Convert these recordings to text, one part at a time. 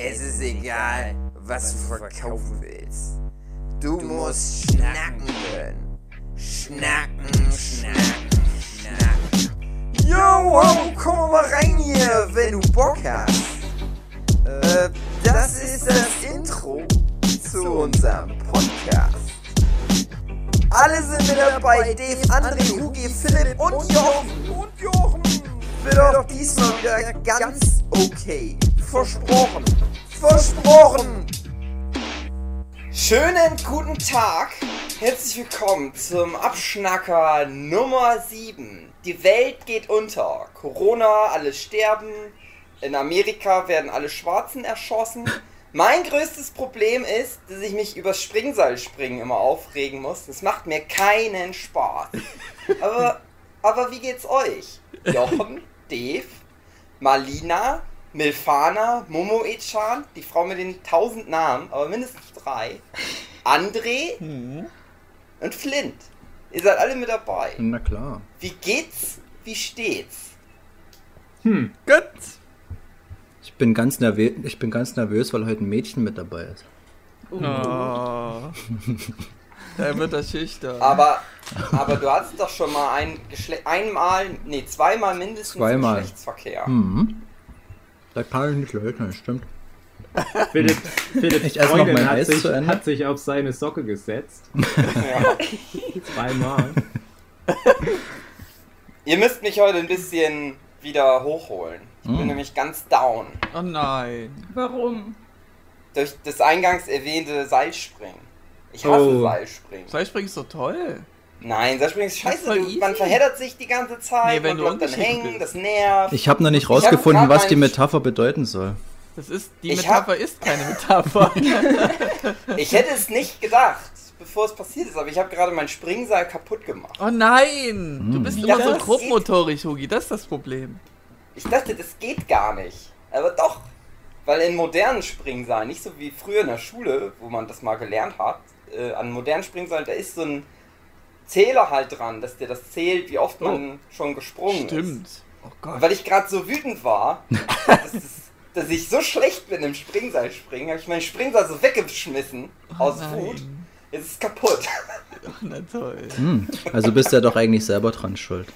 Es ist egal, was du verkaufen willst. Du musst schnacken können. Schnacken, schnacken, schnacken. Yo, ho, komm mal rein hier, wenn du Bock hast. Äh, das ist das Intro zu unserem Podcast. Alle sind mit dabei, Dave, André, Hugi, Philipp und Jochen. Und Jochen. Wird auch diesmal wieder ganz okay. Versprochen. Versprochen. Schönen guten Tag. Herzlich willkommen zum Abschnacker Nummer 7. Die Welt geht unter. Corona, alle sterben. In Amerika werden alle Schwarzen erschossen. Mein größtes Problem ist, dass ich mich übers Springseilspringen immer aufregen muss. Das macht mir keinen Spaß. Aber, aber wie geht's euch? Jochen, Dave, Malina, Milfana, Momo Echan, die Frau mit den tausend Namen, aber mindestens drei, André und Flint. Ihr seid alle mit dabei. Na klar. Wie geht's? Wie steht's? Hm. Gut. Ich bin ganz nervös, ich bin ganz nervös, weil heute ein Mädchen mit dabei ist. Oh. Da wird er schüchtern. Aber, aber du hattest doch schon mal ein Geschle einmal, nee, zweimal mindestens Zweimal. Geschlechtsverkehr. Mhm. Da kann ich nicht leugnen, stimmt. Philipp, Philipps Ich esse noch mein hat Eis sich, zu Ende. hat sich auf seine Socke gesetzt. Ja. Zweimal. Ihr müsst mich heute ein bisschen wieder hochholen. Ich bin Mm. nämlich ganz down. Oh nein. Warum? Durch das eingangs erwähnte Seilspringen. Ich hasse Oh. Seilspringen. Seilspringen ist doch toll. Nein, Seilspringen ist Das ist scheiße. Du, man verheddert sich die ganze Zeit Nee, wenn und du bleibt dann hängen, bist. das nervt. Ich habe noch nicht Ich hab rausgefunden, was die meinen- Metapher bedeuten soll. Das ist, die Ich Metapher ist keine Metapher. Ich hätte es nicht gedacht, bevor es passiert ist, aber ich habe gerade mein Springseil kaputt gemacht. Oh nein! Du Hm. bist Ja, immer so grobmotorisch, Hugi. Das ist das Problem. Ich dachte, das geht gar nicht. Aber doch. Weil in modernen Springseilen, nicht so wie früher in der Schule, wo man das mal gelernt hat, äh, an modernen Springseilen, da ist so ein Zähler halt dran, dass der das zählt, wie oft man schon gesprungen ist. Stimmt. Oh weil ich gerade so wütend war, dass, es, dass ich so schlecht bin im Springseilspringen, habe ich mein Springseil so weggeschmissen aus Oh Nein. Wut. Jetzt ist es kaputt. Ach, na toll. Hm. Also bist du ja doch eigentlich selber dran schuld.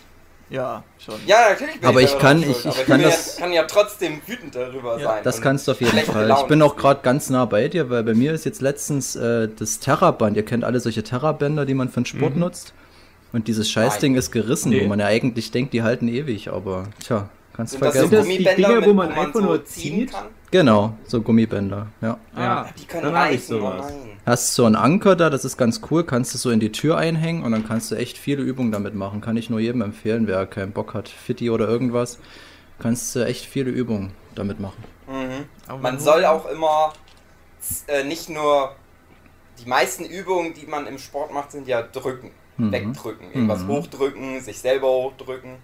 Ja, schon. Ja, natürlich bin Aber ich ich kann- ich- aber ich kann das- ja, kann ja trotzdem wütend darüber Ja, sein. Das kannst du auf jeden Fall. Ich bin auch gerade ganz nah bei dir, weil bei mir ist jetzt letztens äh, das Terraband. Ihr kennt alle solche Terrabänder, die man für den Sport nutzt. Und dieses Scheißding Nein. ist gerissen, Nee. wo man ja eigentlich denkt, die halten ewig, aber tja, kannst Sind so vergessen. Sind das die Gummibänder, Dinger, mit, wo man einfach so nur ziehen zieht? kann? Genau, so Gummibänder, ja. Ja, Die können dann ich reißen, oh sowas. Hast so einen Anker da, das ist ganz cool, kannst du so in die Tür einhängen und dann kannst du echt viele Übungen damit machen. Kann ich nur jedem empfehlen, wer keinen Bock hat, Fitti oder irgendwas, kannst du echt viele Übungen damit machen. Mhm. Man soll auch immer äh, nicht nur die meisten Übungen, die man im Sport macht, sind ja drücken, Mhm. wegdrücken, irgendwas Mhm. hochdrücken, sich selber hochdrücken.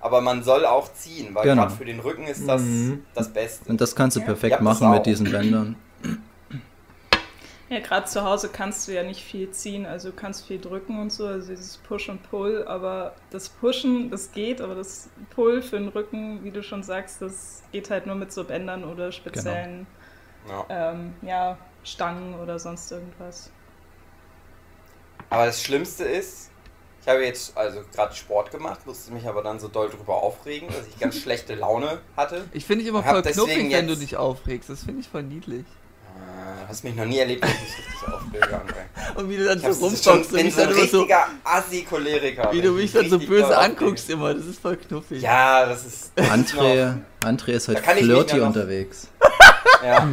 Aber man soll auch ziehen, weil Genau. gerade für den Rücken ist das Mhm. das Beste. Und das kannst du Ja, perfekt das machen mit diesen Bändern. Ja, gerade zu Hause kannst du ja nicht viel ziehen, also du kannst viel drücken und so, also dieses Push und Pull, aber das Pushen, das geht, aber das Pull für den Rücken, wie du schon sagst, das geht halt nur mit so Bändern oder speziellen Ja. ähm, ja, Stangen oder sonst irgendwas. Aber das Schlimmste ist, ich habe jetzt also gerade Sport gemacht, musste mich aber dann so doll drüber aufregen, dass ich ganz schlechte Laune hatte. Ich finde dich immer voll knuffig, wenn du dich aufregst. Das finde ich voll niedlich. Äh, hast mich noch nie erlebt, dass ich mich richtig aufrege. André. Und wie du dann Ich so rumzockst und bin mich so ein richtiger Assi-Choleriker. wie du ich mich dann so böse anguckst immer. Das ist voll knuffig. Ja, das ist. André, André ist heute kann ich mich flirty unterwegs. Ja.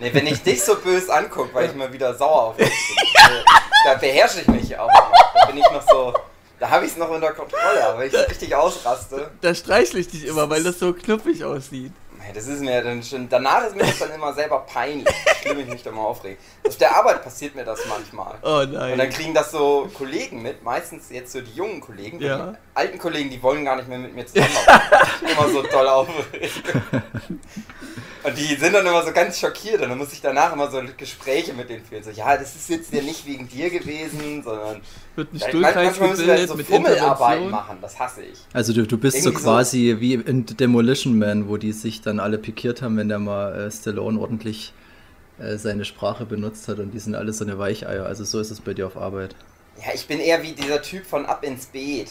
Nee, wenn ich dich so böse angucke, weil ich mal wieder sauer auf dich bin, da beherrsche ich mich aber noch. Da bin ich noch so. Da habe ich es noch unter Kontrolle, aber wenn ich richtig ausraste. Da streichle ich dich immer, weil das so knuffig aussieht. Das ist mir dann schon. Danach ist mir das dann immer selber peinlich, wie schlimm ich mich da mal aufrege. Auf der Arbeit passiert mir das manchmal. Oh Und dann nein. kriegen das so Kollegen mit, meistens jetzt so die jungen Kollegen. Ja. Die alten Kollegen, die wollen gar nicht mehr mit mir zusammenarbeiten. Immer so doll aufregen. Und die sind dann immer so ganz schockiert und dann muss ich danach immer so Gespräche mit denen führen. So, ja, das ist jetzt ja nicht wegen dir gewesen, sondern Wird ein Stuhlkreis halt gebildet so mit Fummelarbeiten machen, das hasse ich. Also du, du bist so Irgendwie so. quasi wie in Demolition Man, wo die sich dann alle pikiert haben, wenn der mal äh, Stallone ordentlich äh, seine Sprache benutzt hat und die sind alle so eine Weicheier. Also so ist es bei dir auf Arbeit. Ja, ich bin eher wie dieser Typ von Ab ins Beet.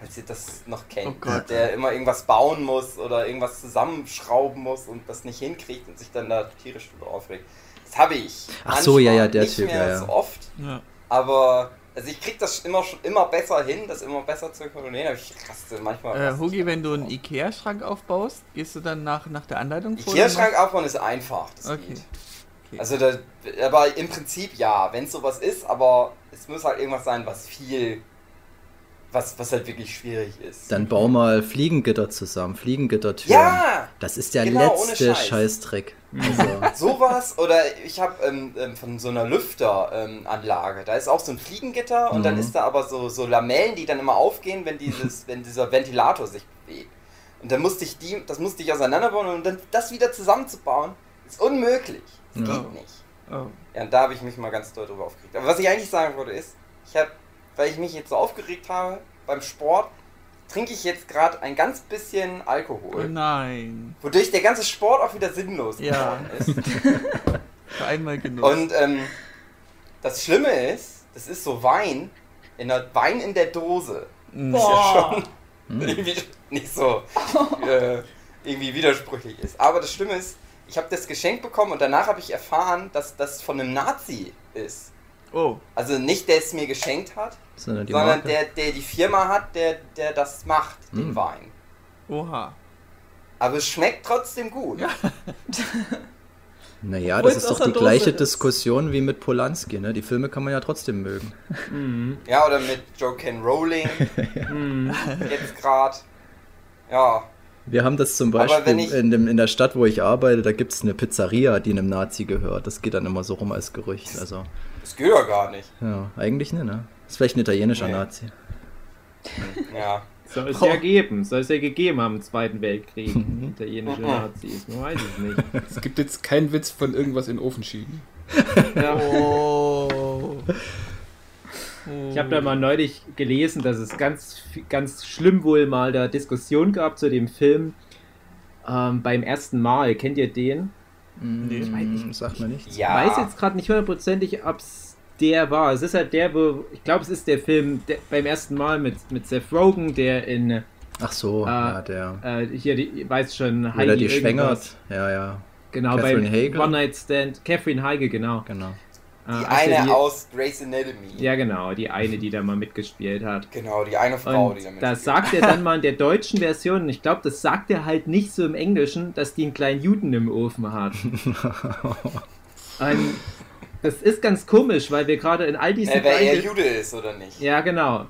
Falls ihr das noch kennt. Oh Gott. Der immer irgendwas bauen muss oder irgendwas zusammenschrauben muss und das nicht hinkriegt und sich dann da tierisch drüber aufregt. Das habe ich. Ach so, ja, ja, der nicht Typ, mehr ja, ja. so oft, Ja. aber also ich krieg das immer schon immer besser hin, das immer besser zu kontrollieren, aber ich raste manchmal. Äh, Hugi, wenn du einen. Ikea-Schrank aufbaust, gehst du dann nach, nach der Anleitung vor? Ikea-Schrank aufbauen ist einfach. Das Okay. geht. Okay. Also, da, aber im Prinzip ja, wenn es sowas ist, aber es muss halt irgendwas sein, was viel, was, was halt wirklich schwierig ist. Dann bau mal Fliegengitter zusammen, Fliegengittertüren. ja, Das ist der Genau, letzte Scheiß. Scheißdreck. Also, sowas oder ich habe ähm, ähm, von so einer Lüfteranlage, ähm, da ist auch so ein Fliegengitter und dann Mhm. ist da aber so, so Lamellen, die dann immer aufgehen, wenn dieses, wenn dieser Ventilator sich bewegt. Und dann musste ich die, das musste ich auseinanderbauen und dann das wieder zusammenzubauen, ist unmöglich. Das Ja. geht nicht. Oh. Ja, und da habe ich mich mal ganz doll drüber aufgeregt. Aber was ich eigentlich sagen wollte ist, ich habe, weil ich mich jetzt so aufgeregt habe beim Sport, trinke ich jetzt gerade ein ganz bisschen oh Alkohol, nein. wodurch der ganze Sport auch wieder sinnlos Ja. geworden ist. Für einmal Genuss. Und ähm, das Schlimme ist, das ist so Wein, in der Wein in der Dose. Mm. Das ist ja schon hm. irgendwie nicht so äh, irgendwie widersprüchlich ist. Aber das Schlimme ist, ich habe das geschenkt bekommen und danach habe ich erfahren, dass das von einem Nazi ist. Oh, Also nicht der es mir geschenkt hat, sondern die sondern der, der die Firma hat, der, der das macht, den Mm. Wein. oha. Aber es schmeckt trotzdem gut. Ja. Naja, Obwohl das ist doch die Dose gleiche ist. Diskussion wie mit Polanski, ne? Die Filme kann man ja trotzdem mögen. Mhm. Ja, oder mit Joe Ken Rowling Mhm. jetzt gerade. Ja, Wir haben das zum Beispiel ich- in, dem, in der Stadt, wo ich arbeite, da gibt es eine Pizzeria, die einem Nazi gehört. Das geht dann immer so rum als Gerücht. Also, das geht ja gar nicht. ja, eigentlich nicht, ne? Ist vielleicht ein italienischer Nee. Nazi. Ja. Soll es ja geben. Soll es ja gegeben haben im Zweiten Weltkrieg. Italienische. Nazis. Man weiß es nicht. Es gibt jetzt keinen Witz von irgendwas in den Ofen schieben. Ja. Oh. Ich habe da mal neulich gelesen, dass es ganz, ganz schlimm wohl mal da Diskussion gab zu dem Film ähm, beim ersten Mal. Kennt ihr den? Nee. Ich weiß nicht. Sagt mir nichts. Ja. weiß jetzt gerade nicht hundertprozentig, ob es der war. Es ist halt der, wo, ich glaube, es ist der Film der, beim ersten Mal mit, mit Seth Rogen, der in, Ach so, Ah, ja, der. äh, hier, die, weiß schon, Oder Heidi die irgendwas. schwängert. Ja, ja, Genau, Catherine beim Hagel? One Night Stand. Catherine Heige, genau. genau. Äh, Die also eine die, aus Grey's Anatomy. Ja, genau, die eine, die da mal mitgespielt hat. Genau, die eine Frau, Und die damit das spielt. sagt er dann mal in der deutschen Version, und ich glaube, das sagt er halt nicht so im Englischen, dass die einen kleinen Juden im Ofen hat. Und das ist ganz komisch, weil wir gerade in all diesen äh, wer eher kleinen- Jude ist oder nicht. Ja, genau.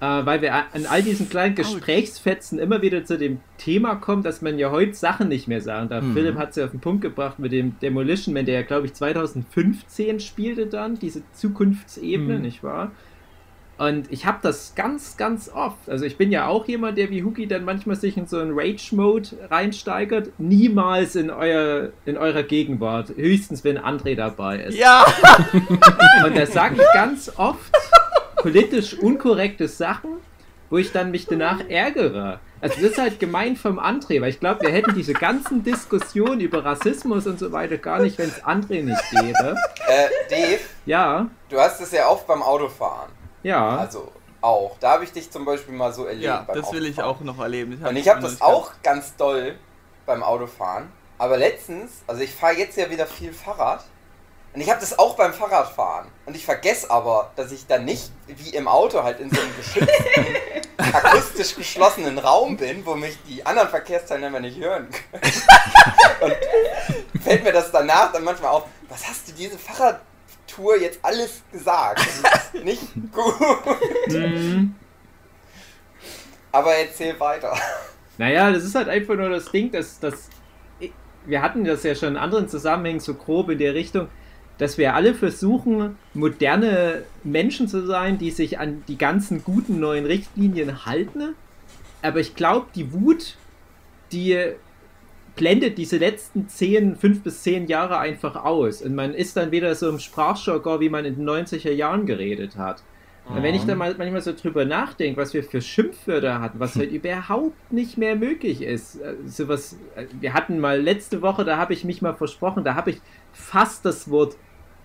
Äh, weil wir an all diesen kleinen Gesprächsfetzen immer wieder zu dem Thema kommen, dass man ja heute Sachen nicht mehr sagen darf. Mhm. Philipp hat es ja auf den Punkt gebracht mit dem Demolition Man, der ja, glaube ich, 2015 spielte dann, diese Zukunftsebene, Mhm. nicht wahr? Und ich habe das ganz, ganz oft. Also ich bin ja auch jemand, der wie Huki dann manchmal sich in so einen Rage-Mode reinsteigert. Niemals in, euer, in eurer Gegenwart. Höchstens, wenn André dabei ist. Ja! Und da sage ich ganz oft politisch unkorrekte Sachen, wo ich dann mich danach ärgere. Also das ist halt gemein vom André, weil ich glaube, wir hätten diese ganzen Diskussionen über Rassismus und so weiter gar nicht, wenn es André nicht gäbe. Äh, Dave, Ja, du hast es ja auch beim Autofahren. ja. Also auch. Da habe ich dich zum Beispiel mal so erlebt. Ja, beim das will ich auch noch erleben. Und ich habe das auch ganz doll beim Autofahren. Aber letztens, also ich fahre jetzt ja wieder viel Fahrrad. Und ich habe das auch beim Fahrradfahren. Und ich vergesse aber, dass ich dann nicht wie im Auto halt in so einem geschützten, akustisch geschlossenen Raum bin, wo mich die anderen Verkehrsteilnehmer nicht hören können. Und fällt mir das danach dann manchmal auf, was hast du diese Fahrradtour jetzt alles gesagt? Das ist nicht gut. Mhm. Aber erzähl weiter. Naja, das ist halt einfach nur das Ding, dass, dass wir hatten das ja schon in anderen Zusammenhängen so grob in der Richtung, dass wir alle versuchen, moderne Menschen zu sein, die sich an die ganzen guten neuen Richtlinien halten. Aber ich glaube, die Wut, die blendet diese letzten 10, 5 bis 10 Jahre einfach aus. Und man ist dann wieder so im Sprachjargon, wie man in den 90er Jahren geredet hat. Und wenn ich da mal manchmal so drüber nachdenke, was wir für Schimpfwörter hatten, was halt überhaupt nicht mehr möglich ist. Sowas, äh, wir hatten mal letzte Woche, da habe ich mich mal versprochen, da habe ich fast das Wort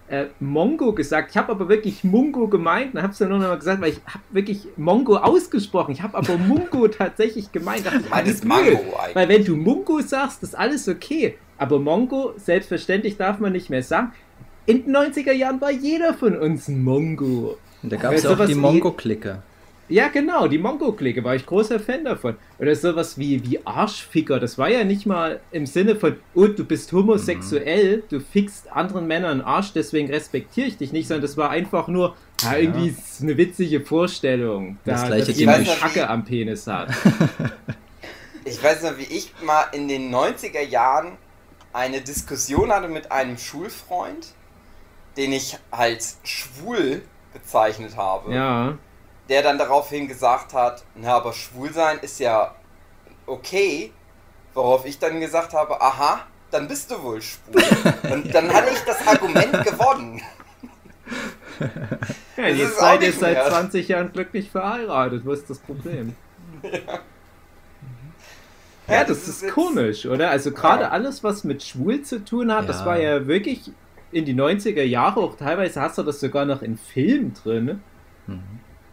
äh, Mongo gesagt. Ich habe aber wirklich Mungo gemeint. Dann habe ich es dann nur noch mal gesagt, weil ich habe wirklich Mongo ausgesprochen. Ich habe aber Mungo tatsächlich gemeint. Es blöd. Mango eigentlich. Weil wenn du Mungo sagst, ist alles okay. Aber Mongo, selbstverständlich darf man nicht mehr sagen. In den 90er Jahren war jeder von uns ein Mongo. Und da gab es auch die Mongo-Clique. Ja, genau, die Mongo-Clique war ich großer Fan davon. Oder sowas wie, wie Arschficker, das war ja nicht mal im Sinne von, oh, du bist homosexuell, du fickst anderen Männern einen Arsch, deswegen respektiere ich dich nicht, sondern das war einfach nur, ja, irgendwie ist es eine witzige Vorstellung, da, Das gleiche dass jemand Schacke am Penis hat. Ich weiß noch, wie ich mal in den 90er Jahren eine Diskussion hatte mit einem Schulfreund, den ich als schwul bezeichnet habe. Ja, der dann daraufhin gesagt hat, na, aber schwul sein ist ja okay, worauf ich dann gesagt habe, aha, dann bist du wohl schwul. Und dann hatte ich das Argument gewonnen. ja Das jetzt ist seid ihr seit mehr. 20 Jahren glücklich verheiratet, wo ist das Problem? Ja, das, ist, jetzt- komisch, oder? Also gerade Ja. alles, was mit schwul zu tun hat, das Ja. war ja wirklich in die 90er Jahre, auch teilweise hast du das sogar noch in Filmen drin, Mhm.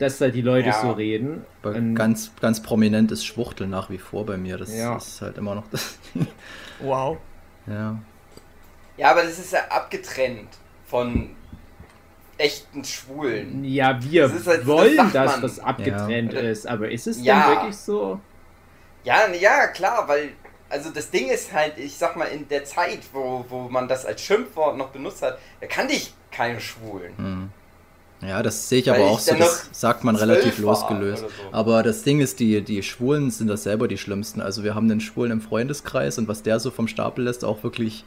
Dass da die Leute Ja. so reden. Aber Und- ganz, ganz prominent ist Schwuchtel nach wie vor bei mir. Das Ja. ist halt immer noch das. Wow. ja. Ja, aber das ist ja abgetrennt von echten Schwulen. ja, wir Das halt- das wollen, sagt dass das abgetrennt Ja. ist, aber ist es Ja. denn wirklich so? Ja, ja, klar, weil, also das Ding ist halt, ich sag mal, in der Zeit, wo, wo man das als Schimpfwort noch benutzt hat, da kannte ich keine Schwulen. Hm. Ja, das sehe ich Weil aber ich auch so, das sagt man relativ losgelöst. so. Aber das Ding ist, die, die Schwulen sind das selber die Schlimmsten. Also wir haben einen Schwulen im Freundeskreis und was der so vom Stapel lässt, auch wirklich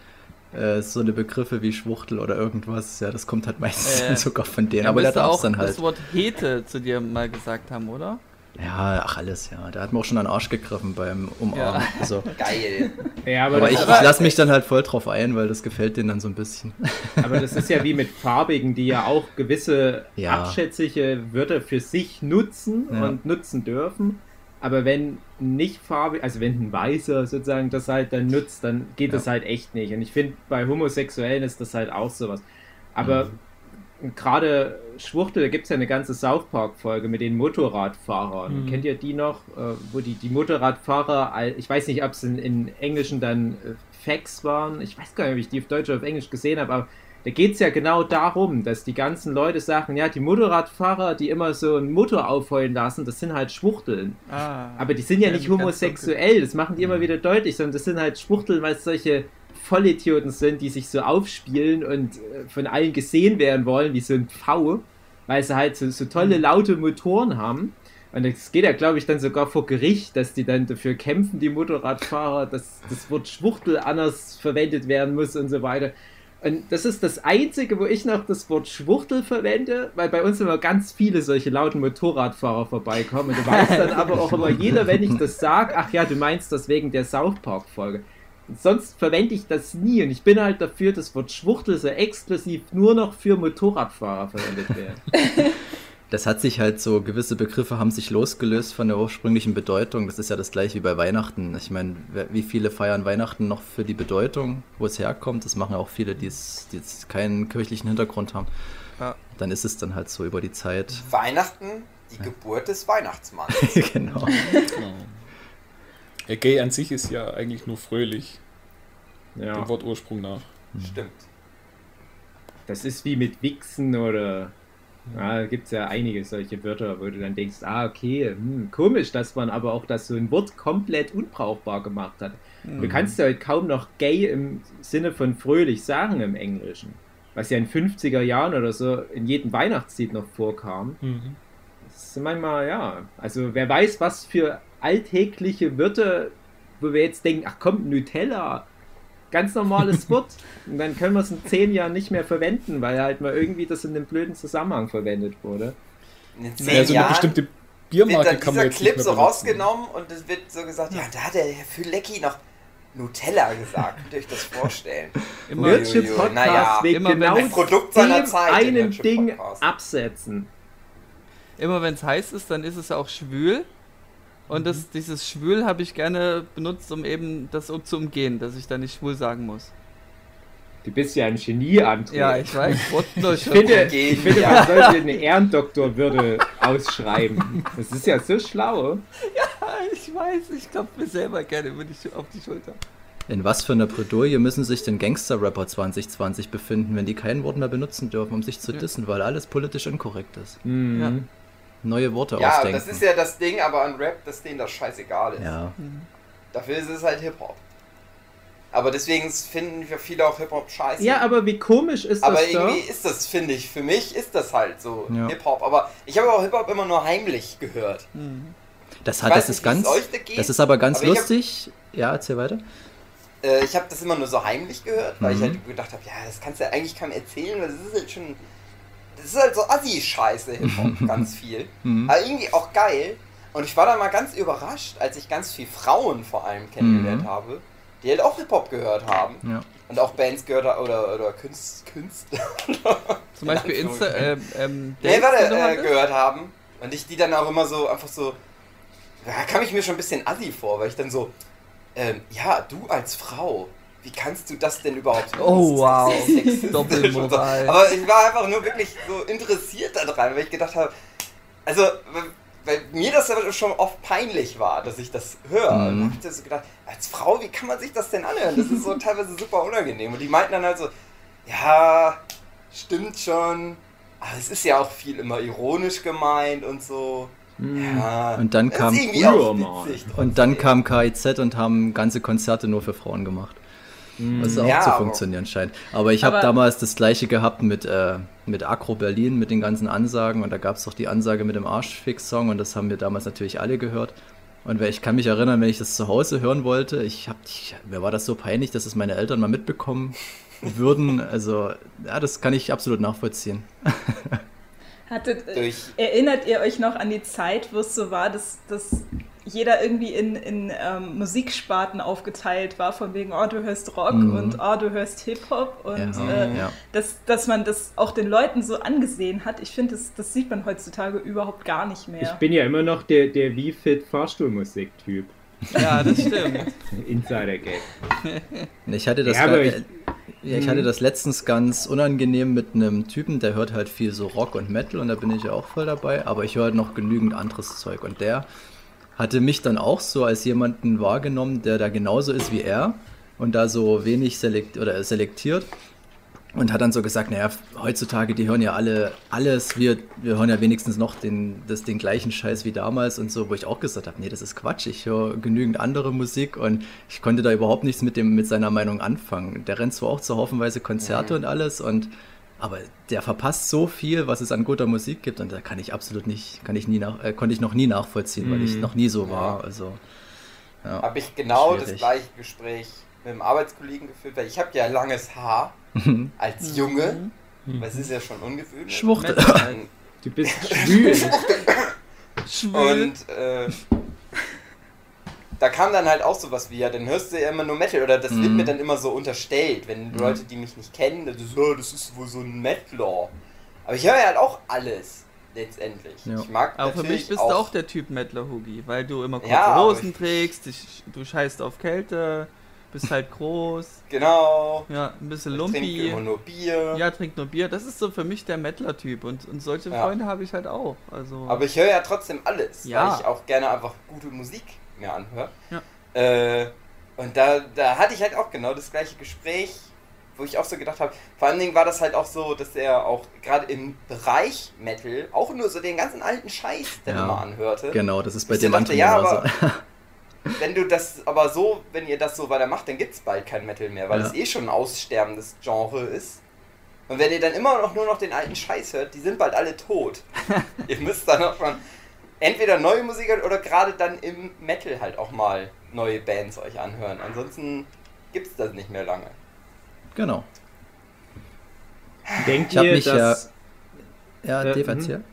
äh, so eine Begriffe wie Schwuchtel oder irgendwas, ja, das kommt halt meistens Äh, sogar von denen. Ja, aber der darf auch dann halt. das Wort Hete zu dir mal gesagt haben, oder? Ja, ach alles, ja. Der hat mir auch schon an den Arsch gegriffen beim Umarmen. Ja. Also, Geil. Ja, aber, aber ich, ich lasse mich dann halt voll drauf ein, weil das gefällt denen dann so ein bisschen. aber das ist ja wie mit Farbigen, die ja auch gewisse Ja. abschätzliche Wörter für sich nutzen Ja. und nutzen dürfen. Aber wenn nicht farbig, also wenn ein Weißer sozusagen das halt dann nutzt, dann geht Ja. das halt echt nicht. Und ich finde, bei Homosexuellen ist das halt auch sowas. Aber Mhm. gerade Schwuchtel, da gibt es ja eine ganze South Park-Folge mit den Motorradfahrern. Mhm. Kennt ihr die noch? Äh, wo die, die Motorradfahrer, ich weiß nicht, ob es in, in Englischen dann äh, Facts waren. Ich weiß gar nicht, ob ich die auf Deutsch oder auf Englisch gesehen habe, aber da geht es ja genau darum, dass die ganzen Leute sagen, ja, die Motorradfahrer, die immer so einen Motor aufheulen lassen, das sind halt Schwuchteln. Ah. Aber die sind ja, Ja, nicht homosexuell, das machen die immer wieder deutlich, sondern das sind halt Schwuchteln, weil es solche Vollidioten sind, die sich so aufspielen und äh, von allen gesehen werden wollen, wie so ein Pfau, weil sie halt so, so tolle, laute Motoren haben. Und es geht ja, glaube ich, dann sogar vor Gericht, dass die dann dafür kämpfen, die Motorradfahrer, dass das Wort Schwuchtel anders verwendet werden muss und so weiter. Und das ist das Einzige, wo ich noch das Wort Schwuchtel verwende, weil bei uns immer ganz viele solche lauten Motorradfahrer vorbeikommen. Und du weißt dann aber auch immer jeder, wenn ich das sage, ach ja, du meinst das wegen der South Park-Folge. Sonst verwende ich das nie und ich bin halt dafür, das Wort Schwuchtel so exklusiv nur noch für Motorradfahrer verwendet wird. Das hat sich halt so, gewisse Begriffe haben sich losgelöst von der ursprünglichen Bedeutung. Das ist ja das gleiche wie bei Weihnachten. Ich meine, wie viele feiern Weihnachten noch für die Bedeutung, wo es herkommt? Das machen auch viele, die jetzt keinen kirchlichen Hintergrund haben. Ja. Dann ist es dann halt so über die Zeit. Weihnachten, die Geburt des Weihnachtsmanns. genau. Ja, gay an sich ist ja eigentlich nur fröhlich, Ja, dem Wortursprung nach. Stimmt. das ist wie mit Wichsen oder. Ja, da gibt es ja einige solche Wörter, wo du dann denkst, ah, okay, hm, komisch, dass man aber auch das so ein Wort komplett unbrauchbar gemacht hat. Du kannst ja heute kaum noch gay im Sinne von fröhlich sagen im Englischen. Was ja in 50er Jahren oder so in jedem Weihnachtslied noch vorkam. Mhm. Das ist manchmal, ja. Also wer weiß, was für alltägliche Wörter, wo wir jetzt denken, ach komm, Nutella. Ganz normales Wort. Und dann können wir es in zehn Jahren nicht mehr verwenden, weil halt mal irgendwie das in einem blöden Zusammenhang verwendet wurde. In zehn so eine Jahren bestimmte wird Biermarke dann kann dieser man jetzt Clip nicht so mehr benutzen. rausgenommen und es wird so gesagt, ja, da hat der Herr Fülecki noch Nutella gesagt. Könnt ihr euch das vorstellen? Immer, Nerd- Nerdship Uiuiui, Podcast naja, immer genau ein Produkt seiner Zeit, Nerdship Ding absetzen. immer wenn es heiß ist, dann ist es auch schwül. Und das, dieses Schwül habe ich gerne benutzt, um eben das zu umgehen, dass ich da nicht schwul sagen muss. Du bist ja ein Genie, André. Ja, ich weiß. Ich finde, ich finde ja. man sollte eine Ehrendoktorwürde ausschreiben. Das ist ja so schlau. ich weiß, ich klopfe mir selber gerne über die, Schu- auf die Schulter. In was für einer Bredouille müssen sich denn Gangster-Rapper 2020 befinden, wenn die kein Wort mehr benutzen dürfen, um sich zu Ja. dissen, weil alles politisch inkorrekt ist? Mhm. Neue Worte Ja, ausdenken. das ist ja das Ding, aber an Rap, dass denen das scheißegal ist. Ja. Dafür ist es halt Hip-Hop. Aber deswegen finden wir viele auch Hip-Hop scheiße. Ja, aber wie komisch ist aber das irgendwie doch? ist das, finde ich, für mich ist das halt so Ja. Hip-Hop. Aber ich habe auch Hip-Hop immer nur heimlich gehört. Das, Ich hat, das nicht, ist es ganz. euch da geht, Das ist aber ganz aber ich hab- lustig. Ja, erzähl weiter. Äh, ich habe das immer nur so heimlich gehört, weil ich Mhm. halt gedacht habe, ja, das kannst du ja eigentlich keinem erzählen, weil das ist halt schon. Das ist halt so Assi-Scheiße, Hip-Hop, ganz viel. Mhm. Aber irgendwie auch geil. Und ich war dann mal ganz überrascht, als ich ganz viele Frauen vor allem kennengelernt Mhm. habe, die halt auch Hip-Hop gehört haben. Ja. Und auch Bands gehört haben oder, oder Künst, Künstler. Zum Beispiel Insta, ähm, ähm, Nee, warte, äh, gehört haben. Und ich die dann auch immer so einfach so. Da kam ich mir schon ein bisschen assi vor, weil ich dann so. Ähm, ja, du als Frau, wie kannst du das denn überhaupt Oh, wow. Doppelmoral. Aber ich war einfach nur wirklich so interessiert daran, weil ich gedacht habe, also, weil- mir das aber schon oft peinlich war, dass ich das höre. Mhm. Und dann hab ich so gedacht, als Frau, wie kann man sich das denn anhören? Das ist so teilweise super unangenehm. Und die meinten dann halt so, ja, stimmt schon, aber es ist ja auch viel immer ironisch gemeint und so. Mhm. Ja, Und dann kam-. Und dann kam KIZ und haben ganze Konzerte nur für Frauen gemacht. Was auch Ja, zu funktionieren scheint. Aber ich habe damals das gleiche gehabt mit, äh, mit Acro Berlin, mit den ganzen Ansagen. Und da gab es doch die Ansage mit dem Arschfix-Song und das haben wir damals natürlich alle gehört. Und ich kann mich erinnern, wenn ich das zu Hause hören wollte, ich hab, ich, mir war das so peinlich, dass es meine Eltern mal mitbekommen würden. Also, ja, das kann ich absolut nachvollziehen. Hattet, Durch- erinnert ihr euch noch an die Zeit, wo es so war, dass, dass jeder irgendwie in, in ähm, Musiksparten aufgeteilt war, von wegen, oh, du hörst Rock Mhm. und oh, du hörst Hip-Hop und Ja, äh, ja. dass, dass man das auch den Leuten so angesehen hat. Ich finde, das, das sieht man heutzutage überhaupt gar nicht mehr. Ich bin ja immer noch der, der wie fit Fahrstuhlmusik-Typ. Ja, das stimmt. Insider-Gag. Ich hatte das, Ja, ich- ja, ich hatte das letztens ganz unangenehm mit einem Typen, der hört halt viel so Rock und Metal und da bin ich ja auch voll dabei, aber ich höre halt noch genügend anderes Zeug und der hatte mich dann auch so als jemanden wahrgenommen, der da genauso ist wie er und da so wenig selekt oder selektiert und hat dann so gesagt, naja, heutzutage, die hören ja alle alles, wir, wir hören ja wenigstens noch den, das, den gleichen Scheiß wie damals und so, wo ich auch gesagt habe, nee, das ist Quatsch, ich höre genügend andere Musik und ich konnte da überhaupt nichts mit, dem, mit seiner Meinung anfangen. Der rennt zwar auch zu haufenweise Konzerte und alles und aber der verpasst so viel, was es an guter Musik gibt und da kann ich absolut nicht, kann ich nie nach, äh, konnte ich noch nie nachvollziehen, weil ich Mhm. noch nie so war. Also ja. habe ich genau das Schwierig. gleiche Gespräch mit einem Arbeitskollegen geführt, weil ich habe ja langes Haar als Junge, weil es ist ja schon ungewöhnlich. Schwuchtel. Du bist schwül. Schwül. und äh, da kam dann halt auch sowas wie, ja, dann hörst du ja immer nur Metal oder das wird Mhm. mir dann immer so unterstellt, wenn Leute, die mich nicht kennen, das ist, oh, das ist wohl so ein Metaler. Aber ich höre ja halt auch alles, letztendlich. Ja. Ich mag Aber für mich bist du auch der Typ Mettler Hugi, weil du immer kurze Ja, Hosen ich- trägst, dich, du scheißt auf Kälte, bist halt groß, Genau. ja, ein bisschen Ich lumpi. immer nur Bier. Ja, trinkt nur Bier. Das ist so für mich der Mettler-Typ und, und solche Ja. Freunde habe ich halt auch. Also Aber ich höre ja trotzdem alles, Ja. weil ich auch gerne einfach gute Musik mir anhöre. Ja. Äh, und da, da hatte ich halt auch genau das gleiche Gespräch, wo ich auch so gedacht habe, vor allen Dingen war das halt auch so, dass er auch gerade im Bereich Metal auch nur so den ganzen alten Scheiß dann Ja. immer anhörte. Genau, das ist bei dem anderen ja, genauso. Wenn du das aber so, wenn ihr das so weitermacht, dann gibt es bald kein Metal mehr, weil Ja. es eh schon ein aussterbendes Genre ist. Und wenn ihr dann immer noch nur noch den alten Scheiß hört, die sind bald alle tot. ihr müsst dann auch schon entweder neue Musik oder gerade dann im Metal halt auch mal neue Bands euch anhören. Ansonsten gibt es das nicht mehr lange. Genau. Denkt ihr, mich dass, Ja, Äh, Dave, mhm.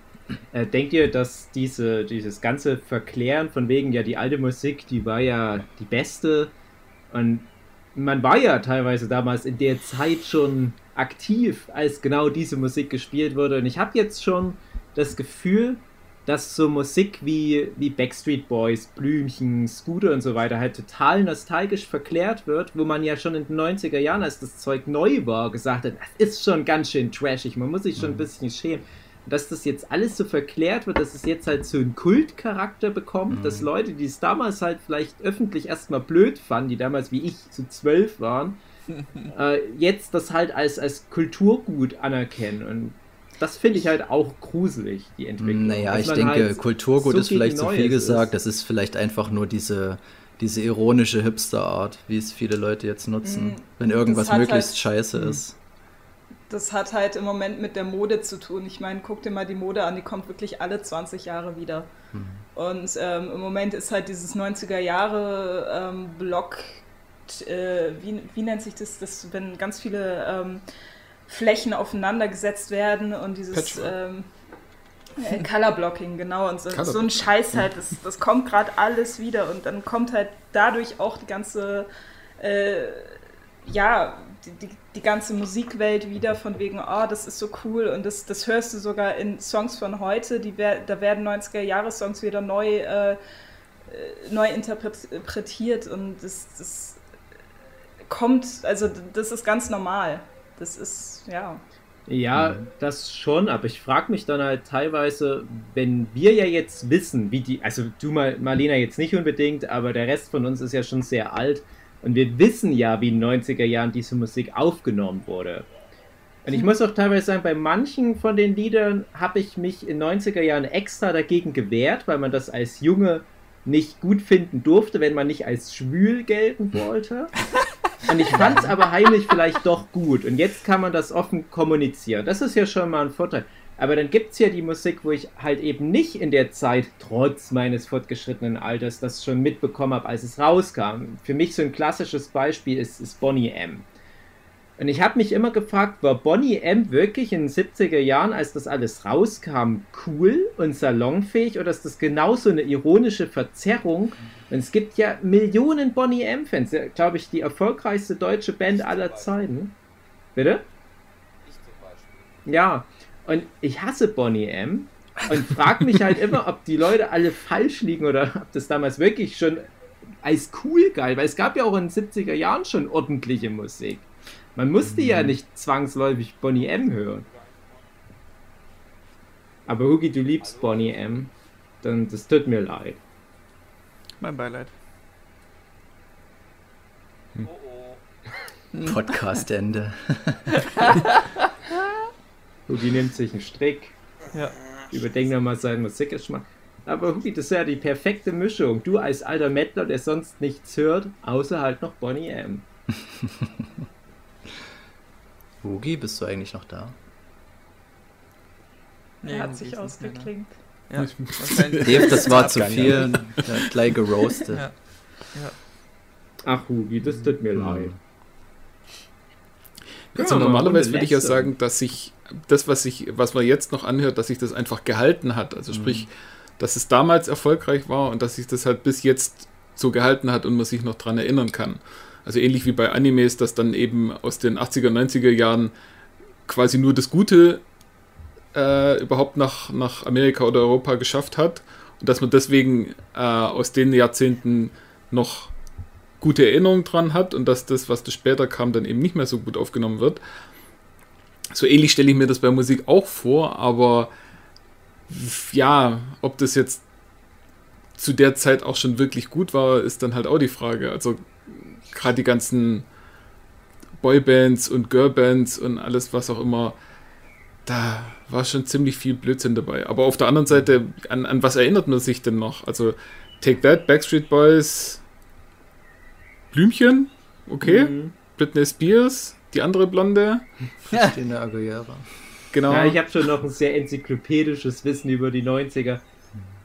äh, denkt ihr, dass diese, dieses ganze Verklären von wegen, ja, die alte Musik, die war ja die beste, Und man war ja teilweise damals in der Zeit schon aktiv, als genau diese Musik gespielt wurde. Und ich habe jetzt schon das Gefühl, dass so Musik wie, wie Backstreet Boys, Blümchen, Scooter und so weiter halt total nostalgisch verklärt wird, wo man ja schon in den 90er Jahren, als das Zeug neu war, gesagt hat, das ist schon ganz schön trashig, man muss sich schon ein bisschen schämen. Und dass das jetzt alles so verklärt wird, dass es jetzt halt so einen Kultcharakter bekommt, dass Leute, die es damals halt vielleicht öffentlich erstmal blöd fanden, die damals wie ich zu zwölf waren, äh, jetzt das halt als, als Kulturgut anerkennen. Und das finde ich halt auch gruselig, die Entwicklung. Naja, ich denke, halt Kulturgut so ist vielleicht zu viel gesagt. ist. Das ist vielleicht einfach nur diese, diese ironische Hipster-Art, wie es viele Leute jetzt nutzen, Mm, wenn irgendwas möglichst halt- scheiße Mm. ist. Das hat halt im Moment mit der Mode zu tun. Ich meine, guck dir mal die Mode an, die kommt wirklich alle 20 Jahre wieder. Und ähm, im Moment ist halt dieses 90er Jahre ähm, Block, äh, wie, wie nennt sich das, das wenn ganz viele ähm, Flächen aufeinander gesetzt werden und dieses ähm, äh, Colorblocking, genau. Und so, so ein. Scheiß halt, das, das kommt gerade alles wieder und dann kommt halt dadurch auch die ganze äh, ja, die, die, die ganze Musikwelt wieder von wegen, oh, das ist so cool und das, das hörst du sogar in Songs von heute, die wer, da werden 90er-Jahre-Songs wieder neu, äh, äh, neu interpretiert und das, das kommt, also das ist ganz normal. Das ist, ja. Ja, das schon, aber ich frage mich dann halt teilweise, wenn wir ja jetzt wissen, wie die, also du Mar- Marlena jetzt nicht unbedingt, aber der Rest von uns ist ja schon sehr alt und wir wissen ja, wie in den 90er Jahren diese Musik aufgenommen wurde. Und ich muss auch teilweise sagen, bei manchen von den Liedern habe ich mich in den 90er Jahren extra dagegen gewehrt, weil man das als Junge nicht gut finden durfte, wenn man nicht als schwül gelten wollte. Und ich fand es aber heimlich vielleicht doch gut. Und jetzt kann man das offen kommunizieren. Das ist ja schon mal ein Vorteil. Aber dann gibt es ja die Musik, wo ich halt eben nicht in der Zeit, trotz meines fortgeschrittenen Alters, das schon mitbekommen habe, als es rauskam. Für mich so ein klassisches Beispiel ist, ist Bonnie M. Und ich habe mich immer gefragt, war Bonnie M wirklich in den 70er Jahren, als das alles rauskam, cool und salonfähig oder ist das genauso eine ironische Verzerrung? Und es gibt ja Millionen Bonnie M-Fans, ja, glaube ich, die erfolgreichste deutsche Band aller Zeiten. Bitte? Ja, und ich hasse Bonnie M. Und frage mich halt immer, ob die Leute alle falsch liegen oder ob das damals wirklich schon als cool galt, weil es gab ja auch in den 70er Jahren schon ordentliche Musik. Man musste ja nicht zwangsläufig Bonnie M hören. Aber Hugi, du liebst Bonnie M. Dann das tut mir leid. Mein Beileid. Podcast-Ende. Hugi nimmt sich einen Strick, Ja. überdenkt nochmal seinen Musikgeschmack. Aber Hugi, das ist ja die perfekte Mischung. Du als alter Mettler, der sonst nichts hört, außer halt noch Bonnie M. Hugi, bist du eigentlich noch da? Nee, Er hat sich da. Ja. Dave, das war zu viel. Gleich geroastet. Ja. Ach Hugi, das tut mir Hm. leid. Also Ja, normalerweise würde ich ja sagen, dass sich das, was sich, was man jetzt noch anhört, dass sich das einfach gehalten hat. Also sprich, dass es damals erfolgreich war und dass sich das halt bis jetzt so gehalten hat und man sich noch dran erinnern kann. Also ähnlich wie bei Animes, dass dann eben aus den 80er, 90er Jahren quasi nur das Gute äh, überhaupt nach, nach Amerika oder Europa geschafft hat und dass man deswegen äh, aus den Jahrzehnten noch gute Erinnerungen dran hat und dass das, was das später kam, dann eben nicht mehr so gut aufgenommen wird. So ähnlich stelle ich mir das bei Musik auch vor, aber ja, ob das jetzt zu der Zeit auch schon wirklich gut war, ist dann halt auch die Frage. Also gerade die ganzen Boybands und Girlbands und alles, was auch immer, da war schon ziemlich viel Blödsinn dabei. Aber auf der anderen Seite, an, an was erinnert man sich denn noch? Also Take That, Backstreet Boys, Blümchen, okay, Mhm. Britney Spears, die andere Blonde, Christina Aguilera. genau. Ja, ich habe schon noch ein sehr enzyklopädisches Wissen über die 90er.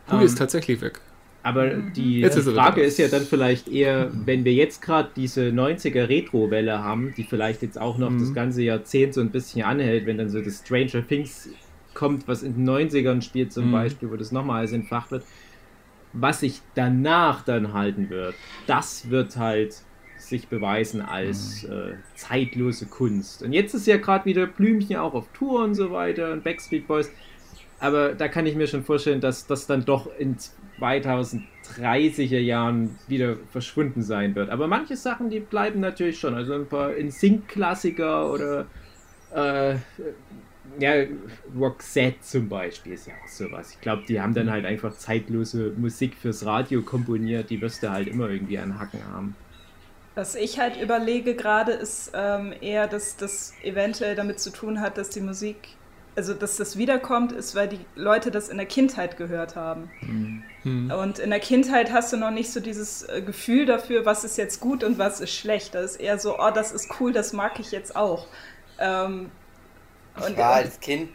Hugi Ähm, ist tatsächlich weg. Aber die Jetzt ist Frage da. ist ja dann vielleicht eher, wenn wir jetzt gerade diese 90er Retro-Welle haben, die vielleicht jetzt auch noch Mhm. das ganze Jahrzehnt so ein bisschen anhält, wenn dann so das Stranger Things kommt, was in den 90ern spielt zum Mhm. Beispiel, wo das nochmal alles entfacht wird, was sich danach dann halten wird, das wird halt sich beweisen als äh, zeitlose Kunst. Und jetzt ist ja gerade wieder Blümchen auch auf Tour und so weiter und Backstreet Boys. Aber da kann ich mir schon vorstellen, dass das dann doch in 2030er Jahren wieder verschwunden sein wird. Aber manche Sachen, die bleiben natürlich schon. Also ein paar in Sync-Klassiker oder äh, ja, Roxette zum Beispiel ist ja auch sowas. Ich glaube, die haben dann halt einfach zeitlose Musik fürs Radio komponiert, die wirst du halt immer irgendwie an Hacken haben. Was ich halt überlege gerade, ist ähm, eher, dass das eventuell damit zu tun hat, dass die Musik, also dass das wiederkommt, ist, weil die Leute das in der Kindheit gehört haben. Hm. Und in der Kindheit hast du noch nicht so dieses äh, Gefühl dafür, was ist jetzt gut und was ist schlecht. Das ist eher so, oh, das ist cool, das mag ich jetzt auch. Ähm, Ich war als Kind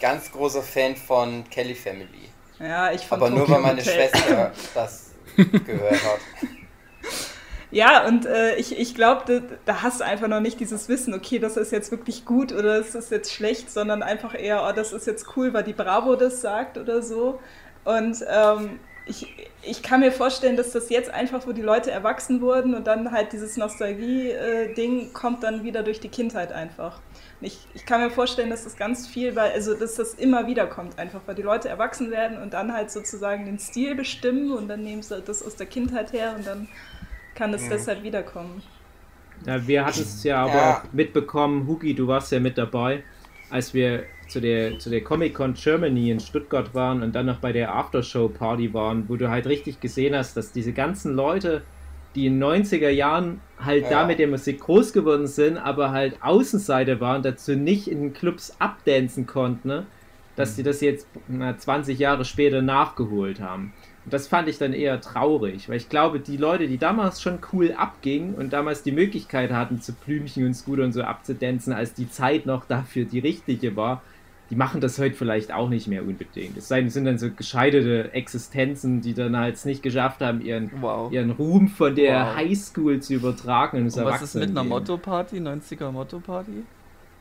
ganz großer Fan von Kelly Family. ja, ich von Aber nur weil meine. Schwester das gehört hat. Ja, und äh, ich, ich glaube, da, da hast du einfach noch nicht dieses Wissen, okay, das ist jetzt wirklich gut oder das ist jetzt schlecht, sondern einfach eher, oh, das ist jetzt cool, weil die Bravo das sagt oder so. Und ähm, ich, ich kann mir vorstellen, dass das jetzt einfach, wo die Leute erwachsen wurden und dann halt dieses Nostalgie-Ding kommt dann wieder durch die Kindheit einfach. Ich, ich kann mir vorstellen, dass das ganz viel, weil, also dass das immer wieder kommt, einfach, weil die Leute erwachsen werden und dann halt sozusagen den Stil bestimmen und dann nehmen sie das aus der Kindheit her und dann kann das deshalb wiederkommen. Ja, wir hatten es ja aber Ja. auch mitbekommen, Hugi, du warst ja mit dabei, als wir zu der, zu der Comic-Con Germany in Stuttgart waren und dann noch bei der Aftershow-Party waren, wo du halt richtig gesehen hast, dass diese ganzen Leute, die in den 90er Jahren halt Ja. da mit der Musik groß geworden sind, aber halt Außenseiter waren, dazu nicht in den Clubs abdancen konnten, ne? dass die das jetzt na, 20 Jahre später nachgeholt haben. Und das fand ich dann eher traurig, weil ich glaube, die Leute, die damals schon cool abgingen und damals die Möglichkeit hatten, zu Blümchen und Scooter und so abzudancen, als die Zeit noch dafür die richtige war, die machen das heute vielleicht auch nicht mehr unbedingt. Es sei denn, es sind dann so gescheiterte Existenzen, die dann halt es nicht geschafft haben, ihren, Wow. ihren Ruhm von der Wow. Highschool zu übertragen. Und, was ist mit einer. Motto-Party, 90er Motto-Party?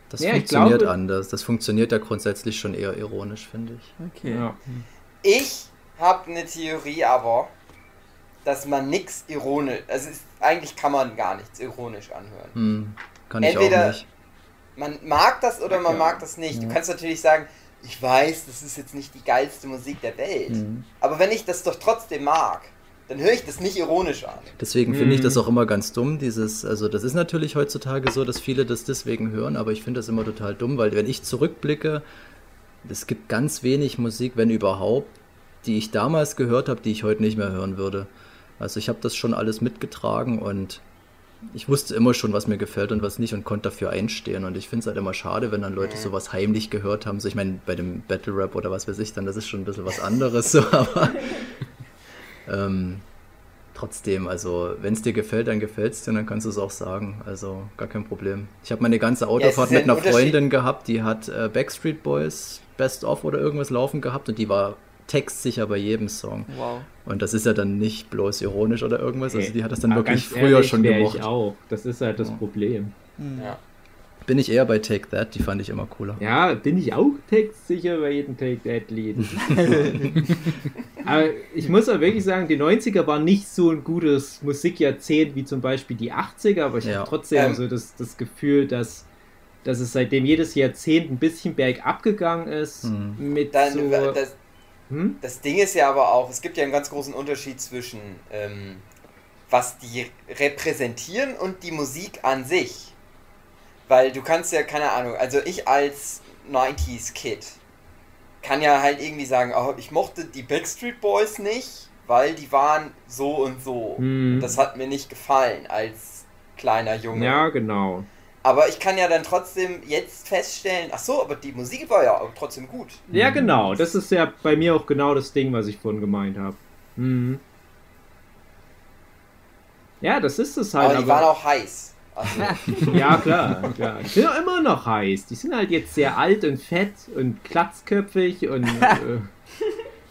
Das Ja, funktioniert glaube- anders. Das funktioniert ja grundsätzlich schon eher ironisch, finde ich. Okay. Ja. Ich habe eine Theorie aber, dass man nichts ironisch, also es, eigentlich kann man gar nichts ironisch anhören. Hm, kann ich Entweder- auch nicht. Man mag das oder man Ja. mag das nicht. Du kannst natürlich sagen, ich weiß, das ist jetzt nicht die geilste Musik der Welt. Hm. Aber wenn ich das doch trotzdem mag, dann höre ich das nicht ironisch an. Deswegen finde ich Mhm. das auch immer ganz dumm, dieses, also das ist natürlich heutzutage so, dass viele das deswegen hören, aber ich finde das immer total dumm, weil wenn ich zurückblicke, es gibt ganz wenig Musik, wenn überhaupt, die ich damals gehört habe, die ich heute nicht mehr hören würde. Also ich habe das schon alles mitgetragen und ich wusste immer schon, was mir gefällt und was nicht und konnte dafür einstehen. Und ich finde es halt immer schade, wenn dann Leute sowas heimlich gehört haben. So, ich meine, bei dem Battle Rap oder was weiß ich dann, das ist schon ein bisschen was anderes, so, aber ähm, trotzdem, also wenn es dir gefällt, dann gefällt es dir, dann kannst du es auch sagen. Also gar kein Problem. Ich habe meine ganze Autofahrt ja mit einer. Freundin gehabt, die hat äh, Backstreet Boys Best of oder irgendwas laufen gehabt und die war textsicher bei jedem Song. Wow. Und das ist ja dann nicht bloß ironisch oder irgendwas, also die hat das dann Aber wirklich ganz früher ehrlich, schon wär gemocht. Ich auch. Das ist halt das Problem. Ja. Bin ich eher bei Take That, die fand ich immer cooler. Ja, bin ich auch textsicher bei jedem Take That Lied. Aber ich muss auch wirklich sagen, die 90er waren nicht so ein gutes Musikjahrzehnt wie zum Beispiel die 80er, aber ich Ja. habe trotzdem Ähm. so das, das Gefühl, dass, dass es seitdem jedes Jahrzehnt ein bisschen bergab gegangen ist. Hm. Mit Dann, so. das, Hm? das Ding ist ja aber auch, es gibt ja einen ganz großen Unterschied zwischen ähm, was die repräsentieren und die Musik an sich. Weil du kannst ja, keine Ahnung, also ich als 90s Kid kann ja halt irgendwie sagen, oh, ich mochte die Backstreet Boys nicht, weil die waren so und so. Hm. Das hat mir nicht gefallen als kleiner Junge. Ja, genau. Aber ich kann ja dann trotzdem jetzt feststellen, ach so, aber die Musik war ja auch trotzdem gut. Ja, genau. Das ist ja bei mir auch genau das Ding, was ich vorhin gemeint habe. Mhm. Ja, das ist es halt. Aber die waren auch heiß. Also, Ja, klar, klar. Die sind ja immer noch heiß. Die sind halt jetzt sehr alt und fett und glatzköpfig und.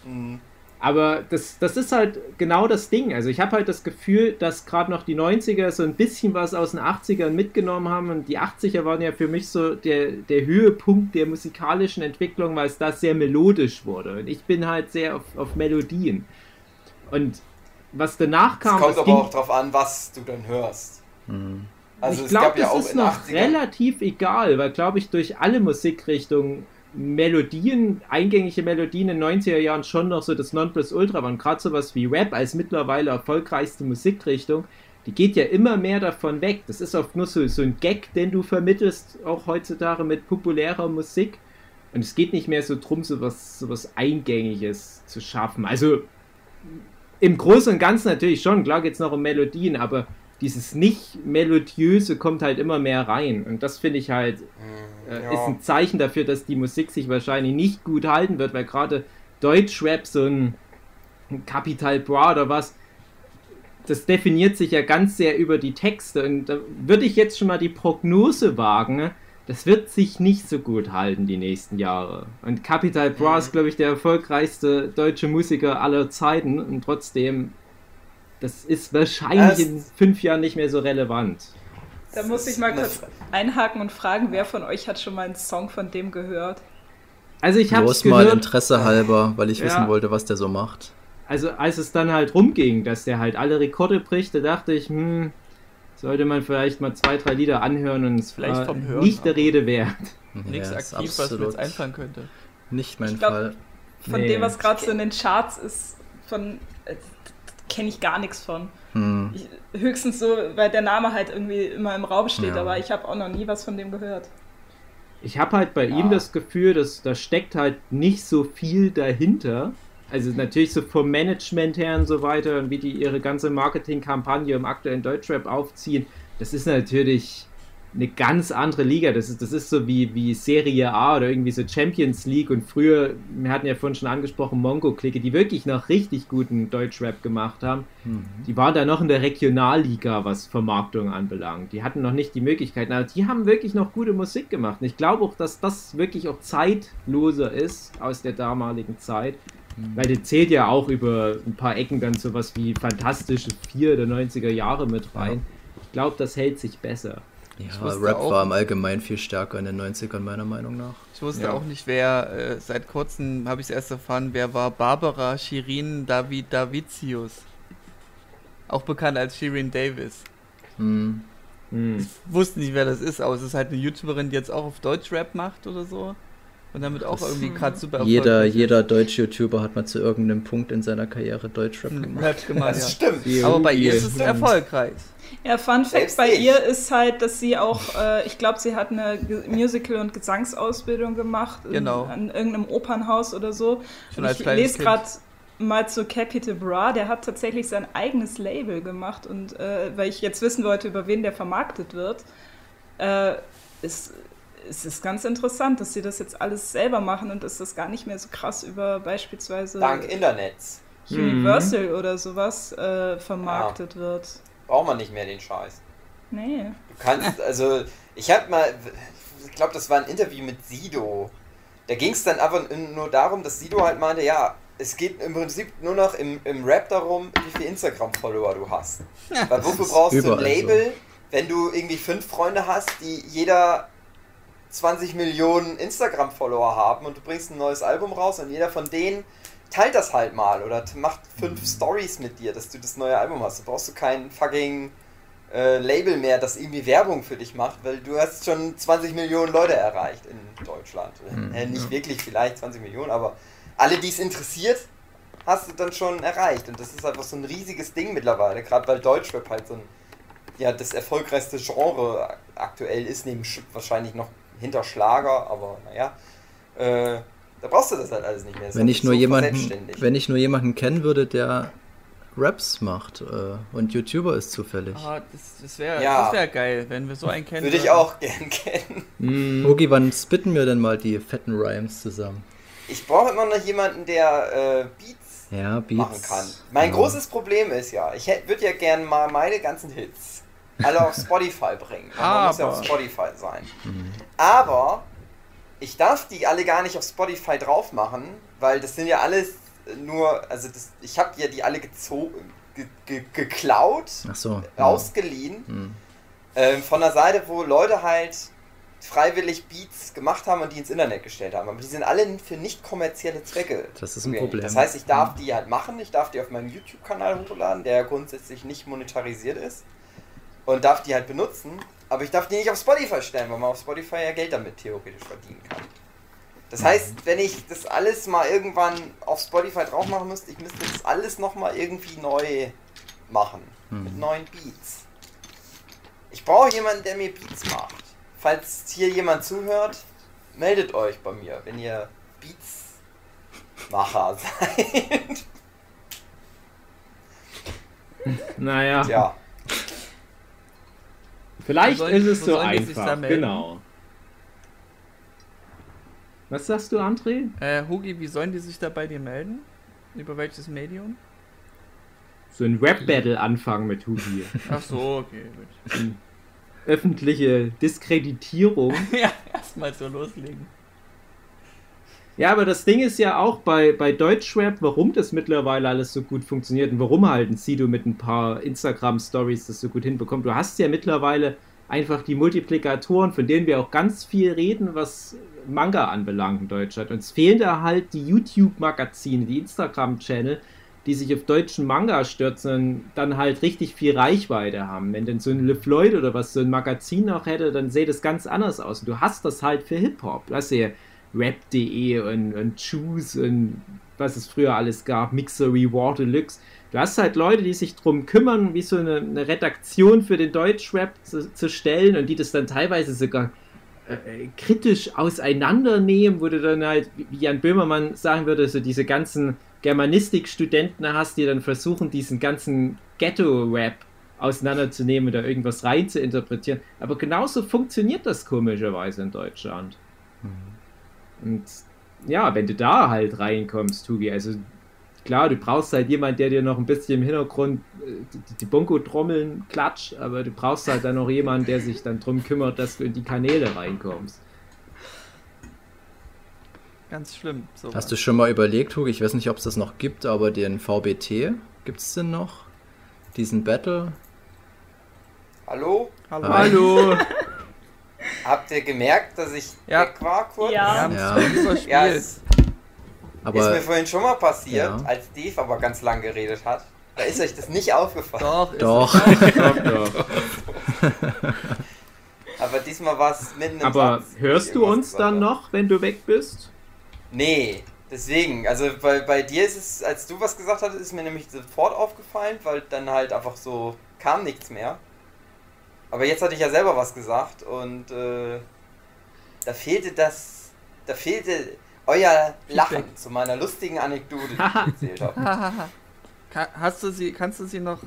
Äh, mh. Aber das, das ist halt genau das Ding. Also ich habe halt das Gefühl, dass gerade noch die 90er so ein bisschen was aus den 80ern mitgenommen haben und die 80er waren ja für mich so der, der Höhepunkt der musikalischen Entwicklung, weil es da sehr melodisch wurde. Und ich bin halt sehr auf, auf Melodien. Und was danach es kam, kommt das aber ging, auch drauf an, was du dann hörst. Hm. Also ich es glaube, gab ja das auch ist in noch 80ern relativ egal, weil, glaube ich, durch alle Musikrichtungen Melodien, eingängige Melodien in den 90er Jahren schon noch so das Nonplusultra waren. Gerade sowas wie Rap als mittlerweile erfolgreichste Musikrichtung, die geht ja immer mehr davon weg. Das ist oft nur so, so ein Gag, den du vermittelst, auch heutzutage mit populärer Musik. Und es geht nicht mehr so drum, sowas, sowas Eingängiges zu schaffen. Also im Großen und Ganzen natürlich schon, klar geht es noch um Melodien, aber dieses nicht melodiöse kommt halt immer mehr rein. Und das finde ich halt äh, Hm, ja. ist ein Zeichen dafür, dass die Musik sich wahrscheinlich nicht gut halten wird, weil gerade Deutschrap, so ein, ein Capital Bra oder was, das definiert sich ja ganz sehr über die Texte. Und da würde ich jetzt schon mal die Prognose wagen, ne? das wird sich nicht so gut halten die nächsten Jahre. Und Capital Bra Mhm. ist, glaube ich, der erfolgreichste deutsche Musiker aller Zeiten und trotzdem, das ist wahrscheinlich Das- in fünf Jahren nicht mehr so relevant. Da muss ich mal kurz einhaken und fragen, wer von euch hat schon mal einen Song von dem gehört? Also ich habe Bloß mal Interesse halber, weil ich Ja. wissen wollte, was der so macht. also als es dann halt rumging, dass der halt alle Rekorde bricht, da dachte ich, hm, sollte man vielleicht mal zwei, drei Lieder anhören und es Vielleicht war vom Hören, nicht der Rede wert. Nichts Ja, ist aktiv, was mir jetzt einfallen könnte. Nicht mein Ich glaub- Fall. Von Nee. dem, was gerade so in den Charts ist, von äh, kenne ich gar nichts von. Hm. Ich, höchstens so, weil der Name halt irgendwie immer im Raum steht, Ja. aber ich habe auch noch nie was von dem gehört. Ich habe halt bei Ja. ihm das Gefühl, dass da steckt halt nicht so viel dahinter. Also natürlich so vom Management her und so weiter und wie die ihre ganze Marketingkampagne im aktuellen Deutschrap aufziehen, das ist natürlich eine ganz andere Liga. Das ist, das ist so wie, wie Serie A oder irgendwie so Champions League und früher, wir hatten ja vorhin schon angesprochen, Mongo-Clique, die wirklich noch richtig guten Deutschrap gemacht haben. Mhm. Die waren da noch in der Regionalliga, was Vermarktung anbelangt. Die hatten noch nicht die Möglichkeiten, aber die haben wirklich noch gute Musik gemacht. Und ich glaube auch, dass das wirklich auch zeitloser ist aus der damaligen Zeit. Weil die zählt ja auch über ein paar Ecken dann sowas wie Fantastische Vier der 90er Jahre mit rein. Ich glaube, das hält sich besser. Ja, Rap auch- war im Allgemeinen viel stärker in den 90ern, meiner Meinung nach. Ich wusste Ja. auch nicht, wer, äh, seit kurzem habe ich es erst erfahren, wer war Barbara Shirin David Davitius. Auch bekannt als Shirin Davis. Hm. Hm. Wusste nicht, wer das ist, aber es ist halt eine YouTuberin, die jetzt auch auf Deutschrap macht oder so. Und damit auch irgendwie gerade super Jeder, erfolgreich jeder deutsche YouTuber hat mal zu irgendeinem Punkt in seiner Karriere Deutschrap gemacht. Rap gemacht, Das ja. stimmt. Aber bei ihr ist es erfolgreich. Ja, Fun Fact bei ich. ihr ist halt, dass sie auch, äh, ich glaube, sie hat eine Ge- Musical- und Gesangsausbildung gemacht in, Genau. an irgendeinem Opernhaus oder so. Schon und als ich lese gerade mal zu Capital Bra, der hat tatsächlich sein eigenes Label gemacht und äh, weil ich jetzt wissen wollte, über wen der vermarktet wird, äh, ist, es ist ganz interessant, dass sie das jetzt alles selber machen und dass das gar nicht mehr so krass über beispielsweise Dank Internets. Universal oder sowas äh, vermarktet wird. Braucht man nicht mehr den Scheiß. Nee. Du kannst, also, ich hab mal, ich glaube, das war ein Interview mit Sido. Da ging es dann aber nur darum, dass Sido halt meinte, ja, es geht im Prinzip nur noch im, im Rap darum, wie viele Instagram-Follower du hast. Weil wofür brauchst du ein Label, wenn du irgendwie fünf Freunde hast, die jeder 20 Millionen Instagram-Follower haben und du bringst ein neues Album raus und jeder von denen teilt das halt mal oder macht fünf Stories mit dir, dass du das neue Album hast. Da brauchst du kein fucking äh, Label mehr, das irgendwie Werbung für dich macht, weil du hast schon 20 Millionen Leute erreicht in Deutschland. Hm, äh, nicht ja. wirklich vielleicht 20 Millionen, aber alle, die es interessiert, hast du dann schon erreicht. Und das ist einfach so ein riesiges Ding mittlerweile, gerade weil Deutschrap halt so ein, ja, das erfolgreichste Genre aktuell ist, neben Sch- wahrscheinlich noch hinter Schlager, aber naja. Äh, da brauchst du das halt alles nicht mehr. Das Wenn ich nur so jemanden, wenn ich nur jemanden kennen würde, der Raps macht äh, und YouTuber ist zufällig. Ah, das das wäre Ja. wär geil, wenn wir so einen kennen. Würde ich auch gern kennen. Ogi, wann spitten wir denn mal die fetten Rhymes zusammen? Ich brauche immer noch jemanden, der äh, Beats Ja, Beats. machen kann. Mein Ja. großes Problem ist ja, ich würde ja gern mal meine ganzen Hits alle auf Spotify bringen. Man muss ja auf Aber- Spotify sein. Mhm. Aber ich darf die alle gar nicht auf Spotify drauf machen, weil das sind ja alles nur, also das, ich habe ja die alle gezogen, ge, ge, geklaut, so. ja. ausgeliehen Hm. ähm, von der Seite, wo Leute halt freiwillig Beats gemacht haben und die ins Internet gestellt haben. Aber die sind alle für nicht kommerzielle Zwecke. Das ist ein zugänglich. Problem. Das heißt, ich darf die halt machen, ich darf die auf meinem YouTube-Kanal hochladen, der grundsätzlich nicht monetarisiert ist. Und darf die halt benutzen, aber ich darf die nicht auf Spotify stellen, weil man auf Spotify ja Geld damit theoretisch verdienen kann. Das heißt, wenn ich das alles mal irgendwann auf Spotify drauf machen müsste, ich müsste das alles nochmal irgendwie neu machen. Mit neuen Beats. Ich brauche jemanden, der mir Beats macht. Falls hier jemand zuhört, meldet euch bei mir, wenn ihr Beatsmacher seid. Naja, ja. Vielleicht sollen- ist es so einfach. Genau. Was sagst du, André? Äh, Hugi, wie sollen die sich da bei dir melden? Über welches Medium? So ein Rap-Battle anfangen mit Hugi. Ach so, okay, gut. Öffentliche Diskreditierung. ja, erstmal so loslegen. Ja, aber das Ding ist ja auch bei, bei Deutschrap, warum das mittlerweile alles so gut funktioniert und warum halt ein Sido mit ein paar Instagram-Stories das so gut hinbekommt. Du hast ja mittlerweile einfach die Multiplikatoren, von denen wir auch ganz viel reden, was Manga anbelangt in Deutschland. Und es fehlen da halt die YouTube-Magazine, die Instagram-Channel, die sich auf deutschen Manga stürzen und dann halt richtig viel Reichweite haben. Wenn denn so ein LeFloid oder was so ein Magazin noch hätte, dann sähe das ganz anders aus. Und du hast das halt für Hip-Hop. Du hast ja Rap.de und, und Choose und was es früher alles gab, Mixery, War Deluxe. Du hast halt Leute, die sich drum kümmern, wie so eine, eine Redaktion für den Deutschrap zu, zu stellen und die das dann teilweise sogar äh, kritisch auseinandernehmen, wo du dann halt, wie Jan Böhmermann sagen würde, so diese ganzen Germanistik-Studenten hast, die dann versuchen, diesen ganzen Ghetto-Rap auseinanderzunehmen oder irgendwas rein zu interpretieren. Aber genauso funktioniert das komischerweise in Deutschland. Und ja, wenn du da halt reinkommst, Tugi, also klar, du brauchst halt jemand, der dir noch ein bisschen im Hintergrund äh, die, die Bongo-Trommeln klatscht, aber du brauchst halt dann noch jemanden, der sich dann drum kümmert, dass du in die Kanäle reinkommst. Ganz schlimm. sowas. Hast du schon mal überlegt, Hugo, ich weiß nicht, ob es das noch gibt, aber den VBT, gibt es den noch? Diesen Battle? Hallo? Hallo. Hi. Hallo! Habt ihr gemerkt, dass ich Ja. weg war kurz? Ja. Ja. Ja, es ist mir Aber vorhin schon mal passiert, Ja. als Dave aber ganz lang geredet hat. Da ist euch das nicht aufgefallen. Doch, ist doch. Doch, doch. Aber diesmal war es mitten im Aber Satz, hörst du uns dann noch, wenn du weg bist? Nee, deswegen. Also bei, bei dir ist es, als du was gesagt hattest, ist mir nämlich sofort aufgefallen, weil dann halt einfach so kam nichts mehr. Aber jetzt hatte ich ja selber was gesagt und äh, da fehlte das, da fehlte euer Lachen zu meiner lustigen Anekdote, die ich erzählt habe. Hast du sie, kannst du sie noch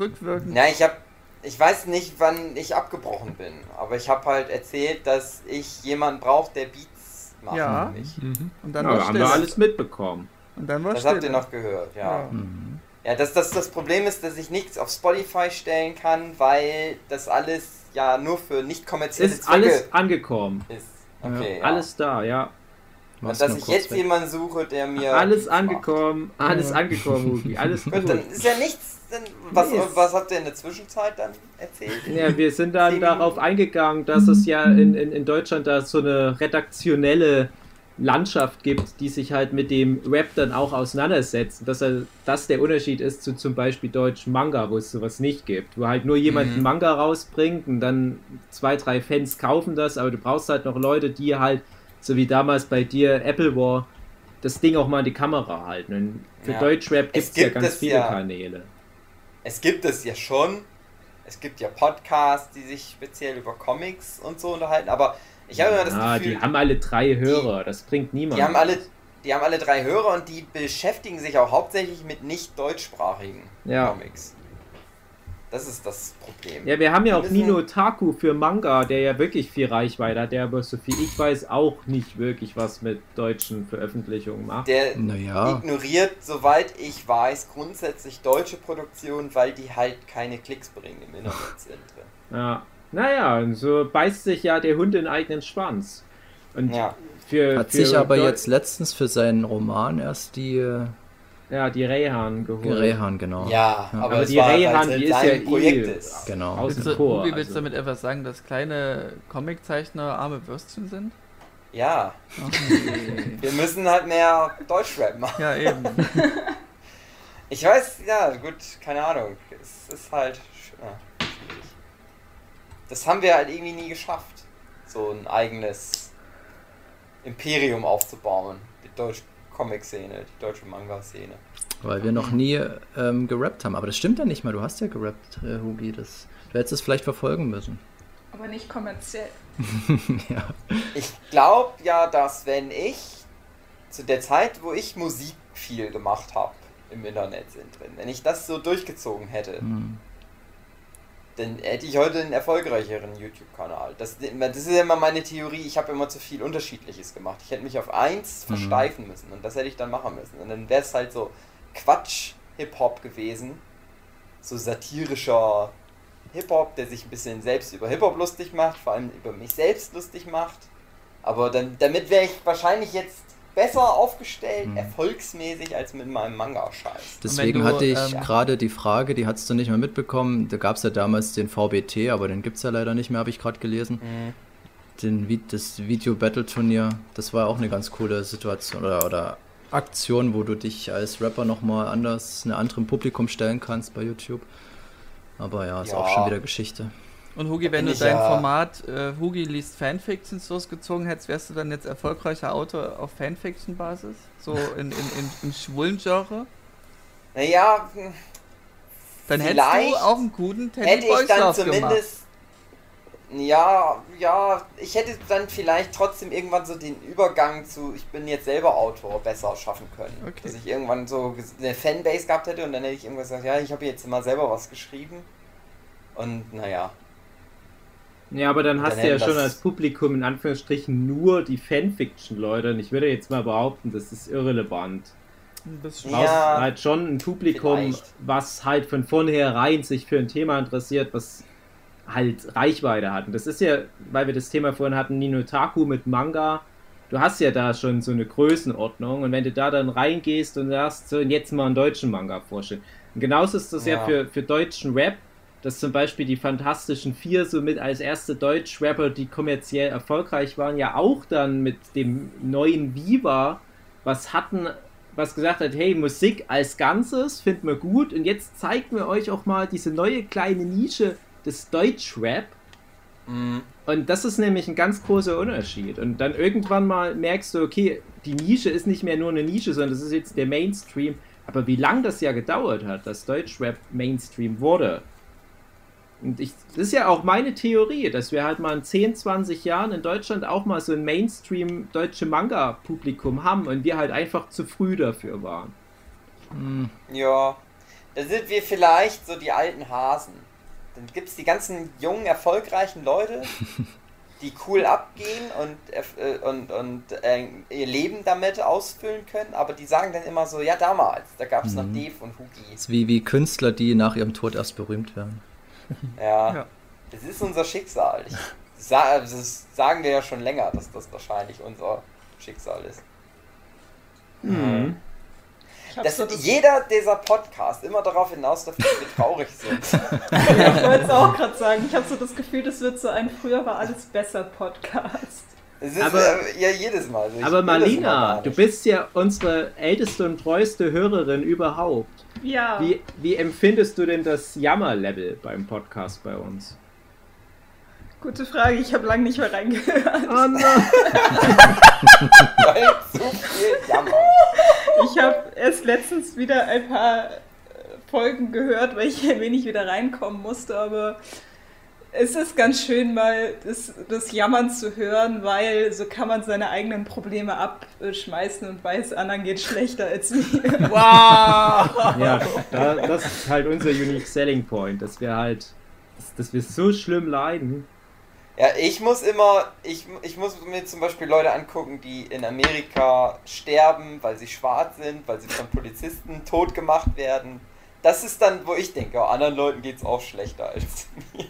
rückwirkend? Na, ich habe, ich weiß nicht, wann ich abgebrochen bin, aber ich habe halt erzählt, dass ich jemanden brauche, der Beats macht Ja. für mich. Mhm. Und dann Ja, war haben wir alles mitbekommen. Und dann war Das habt ihr noch gehört, ja. Ja. Ja, das, das, das Problem ist, dass ich nichts auf Spotify stellen kann, weil das alles ja nur für nicht kommerzielle Ist Zwecke alles angekommen. ist. Okay, ja. Alles da, ja. Und dass ich jetzt weg. jemanden suche, der mir. Alles Beats macht. angekommen, alles angekommen, Hugi, alles gut. Gut, dann ist ja nichts. Dann, was, Nee, es- was habt ihr in der Zwischenzeit dann erzählt? Ja, wir sind dann darauf eingegangen, dass es ja in, in, in Deutschland da so eine redaktionelle Landschaft gibt, die sich halt mit dem Rap dann auch auseinandersetzt. Dass er, das der Unterschied ist zu zum Beispiel deutschen Manga, wo es sowas nicht gibt. Wo halt nur jemand Mhm. einen Manga rausbringt und dann zwei, drei Fans kaufen das, aber du brauchst halt noch Leute, die halt, so wie damals bei dir Apple War, das Ding auch mal in die Kamera halten. Und für Ja. Deutschrap gibt Es ja ganz viele ja. Kanäle. Es gibt es ja schon. Es gibt ja Podcasts, die sich speziell über Comics und so unterhalten, aber ich habe immer das ah, Gefühl, die haben alle drei Hörer, das bringt niemand. Die haben alle, die haben alle drei Hörer und die beschäftigen sich auch hauptsächlich mit nicht deutschsprachigen Ja. Comics. Das ist das Problem. Ja, wir haben ja Wir auch Nino Taku für Manga, der ja wirklich viel Reichweite hat, der aber so viel ich weiß auch nicht wirklich was mit deutschen Veröffentlichungen macht. Der Naja, ignoriert, soweit ich weiß, grundsätzlich deutsche Produktionen, weil die halt keine Klicks bringen im Internet sind. Ja. Naja, und so beißt sich ja der Hund in den eigenen Schwanz. Und Ja. für, hat für sich aber Deu- jetzt letztens für seinen Roman erst die äh, ja, die Rehan geholt. Rehan, genau. Ja, aber, Aber die Rayhan, halt die ist ja Projekt eh- ist. Genau. Außen Willst du. Ubi, willst du also. damit etwas sagen, dass kleine Comiczeichner arme Würstchen sind? Ja, wir müssen halt mehr Deutschrap machen. Ja, eben. Ich weiß, ja, gut, keine Ahnung. Es ist halt ja, schwierig. das haben wir halt irgendwie nie geschafft, so ein eigenes Imperium aufzubauen. Die deutsche Comic-Szene, die deutsche Manga-Szene. Weil wir noch nie ähm, gerappt haben. Aber das stimmt ja nicht mal. Du hast ja gerappt, äh, Hugi. Das, du hättest es vielleicht verfolgen müssen. Aber nicht kommerziell. ja. Ich glaube ja, dass wenn ich zu der Zeit, wo ich Musik viel gemacht habe im Internet sind drin, wenn ich das so durchgezogen hätte, Hm. Dann hätte ich heute einen erfolgreicheren YouTube-Kanal. Das, das ist ja immer meine Theorie, ich habe immer zu viel Unterschiedliches gemacht. Ich hätte mich auf eins Mhm. versteifen müssen und das hätte ich dann machen müssen. Und dann wäre es halt so Quatsch-Hip-Hop gewesen. So satirischer Hip-Hop, der sich ein bisschen selbst über Hip-Hop lustig macht, vor allem über mich selbst lustig macht. Aber dann, damit wäre ich wahrscheinlich jetzt besser aufgestellt, Mhm. erfolgsmäßig, als mit meinem Manga-Scheiß. Deswegen du, hatte ich ähm, gerade die Frage, die hattest du nicht mehr mitbekommen. Da gab es ja damals den VBT, aber den gibt es ja leider nicht mehr, habe ich gerade gelesen. Den, Vi- das Video-Battle-Turnier, das war auch eine ganz coole Situation oder, oder Aktion, wo du dich als Rapper nochmal anders, einem anderen Publikum stellen kannst bei YouTube. Aber ja, ist Ja. auch schon wieder Geschichte. Und Hugi, wenn du dein ja- Format äh, Hugi liest Fanfictions losgezogen hättest, wärst du dann jetzt erfolgreicher Autor auf Fanfiction-Basis? So in, in, in, im schwulen Genre? Naja, Dann hättest Vielleicht du auch einen guten Teddy hätte ich dann gemacht. zumindest. Ja, ja, ich hätte dann vielleicht trotzdem irgendwann so den Übergang zu, ich bin jetzt selber Autor, besser schaffen können. Okay. Dass ich irgendwann so eine Fanbase gehabt hätte und dann hätte ich irgendwas gesagt, ja, ich habe jetzt mal selber was geschrieben. Und naja, Ja, aber dann hast Dann du ja schon als Publikum in Anführungsstrichen nur die Fanfiction-Leute. Und ich würde jetzt mal behaupten, das ist irrelevant. Das Du brauchst Ja, halt schon ein Publikum, vielleicht. was halt von vornherein sich für ein Thema interessiert, was halt Reichweite hat. Und das ist ja, weil wir das Thema vorhin hatten, Ninotaku mit Manga. Du hast ja da schon so eine Größenordnung und wenn du da dann reingehst und sagst, so jetzt mal einen deutschen Manga vorstellen. Und genauso ist das ja, Ja. für, für deutschen Rap, dass zum Beispiel die Fantastischen Vier somit als erste Deutsch-Rapper, die kommerziell erfolgreich waren, ja auch dann mit dem neuen Viva was hatten, was gesagt hat, hey, Musik als Ganzes finden wir gut und jetzt zeigt mir euch auch mal diese neue kleine Nische des Deutschrap. Mhm. Und das ist nämlich ein ganz großer Unterschied. Und dann irgendwann mal merkst du, okay, die Nische ist nicht mehr nur eine Nische, sondern das ist jetzt der Mainstream. Aber wie lange das ja gedauert hat, dass Deutschrap Mainstream wurde. Und ich, das ist ja auch meine Theorie, dass wir halt mal in 10, 20 Jahren in Deutschland auch mal so ein Mainstream deutsche Manga-Publikum haben und wir halt einfach zu früh dafür waren. Hm, ja, da sind wir vielleicht so die alten Hasen. Dann gibt es die ganzen jungen, erfolgreichen Leute, die cool abgehen und, erf- äh, und, und äh, ihr Leben damit ausfüllen können, aber die sagen dann immer so, ja damals, da gab es noch Mhm. Dave und Hugi. ist wie, wie Künstler, die nach ihrem Tod erst berühmt werden. Ja, Ja. das ist unser Schicksal. Ich, sa das sagen wir ja schon länger, dass das wahrscheinlich unser Schicksal ist. Mhm. Ich, hab Das so jeder dieser Podcast immer darauf hinaus, dass wir traurig sind. ich wollte es auch gerade sagen. Ich habe so das Gefühl, das wird so ein früher war alles besser Podcast. Es ist Aber- äh, ja jedes Mal so. Ich Aber Marlina, du bist ja unsere älteste und treueste Hörerin überhaupt. Ja. Wie, wie empfindest du denn das Jammerlevel beim Podcast bei uns? Gute Frage, ich habe lange nicht mehr reingehört. Oh nein! Zu viel Jammer. Ich habe erst letztens wieder ein paar äh, Folgen gehört, weil ich ein wenig wieder reinkommen musste, aber es ist ganz schön, mal das, das Jammern zu hören, weil so kann man seine eigenen Probleme abschmeißen und weiß, anderen geht schlechter als mir. Wow! Ja, da, das ist halt unser Unique Selling Point, dass wir halt, dass, dass wir so schlimm leiden. Ja, ich muss immer, ich, ich muss mir zum Beispiel Leute angucken, die in Amerika sterben, weil sie schwarz sind, weil sie von Polizisten tot gemacht werden. Das ist dann, wo ich denke, oh, anderen Leuten geht es auch schlechter als mir.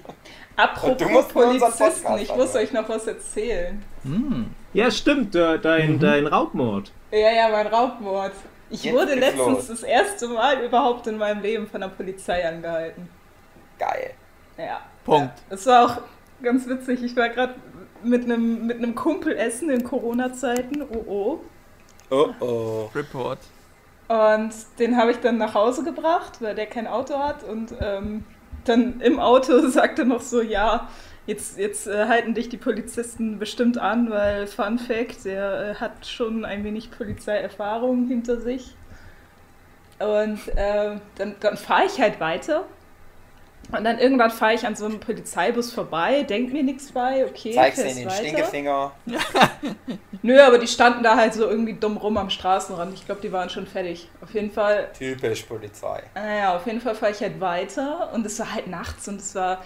Apropos Polizisten, ich muss euch noch was erzählen. Hm. Ja, stimmt, de- dein, dein Raubmord. Ja, ja, mein Raubmord. Ich Jetzt wurde letztens los. das erste Mal überhaupt in meinem Leben von der Polizei angehalten. Geil. Ja. Punkt. Es war auch ganz witzig. Ich war gerade mit einem mit einem Kumpel essen in Corona-Zeiten. Oh oh. Oh oh. Report. Und den habe ich dann nach Hause gebracht, weil der kein Auto hat. Und ähm, dann im Auto sagte noch so, ja, Jetzt, jetzt äh, halten dich die Polizisten bestimmt an, weil Fun Fact, der äh, hat schon ein wenig Polizeierfahrung hinter sich. Und äh, dann, dann fahre ich halt weiter. Und dann irgendwann fahre ich an so einem Polizeibus vorbei, denk mir nichts bei, okay, Zeig's fährst in den weiter. Stinkefinger. Nö, aber die standen da halt so irgendwie dumm rum am Straßenrand. Ich glaube, die waren schon fertig. Auf jeden Fall Typisch Polizei. naja, auf jeden Fall fahre ich halt weiter und es war halt nachts und es war.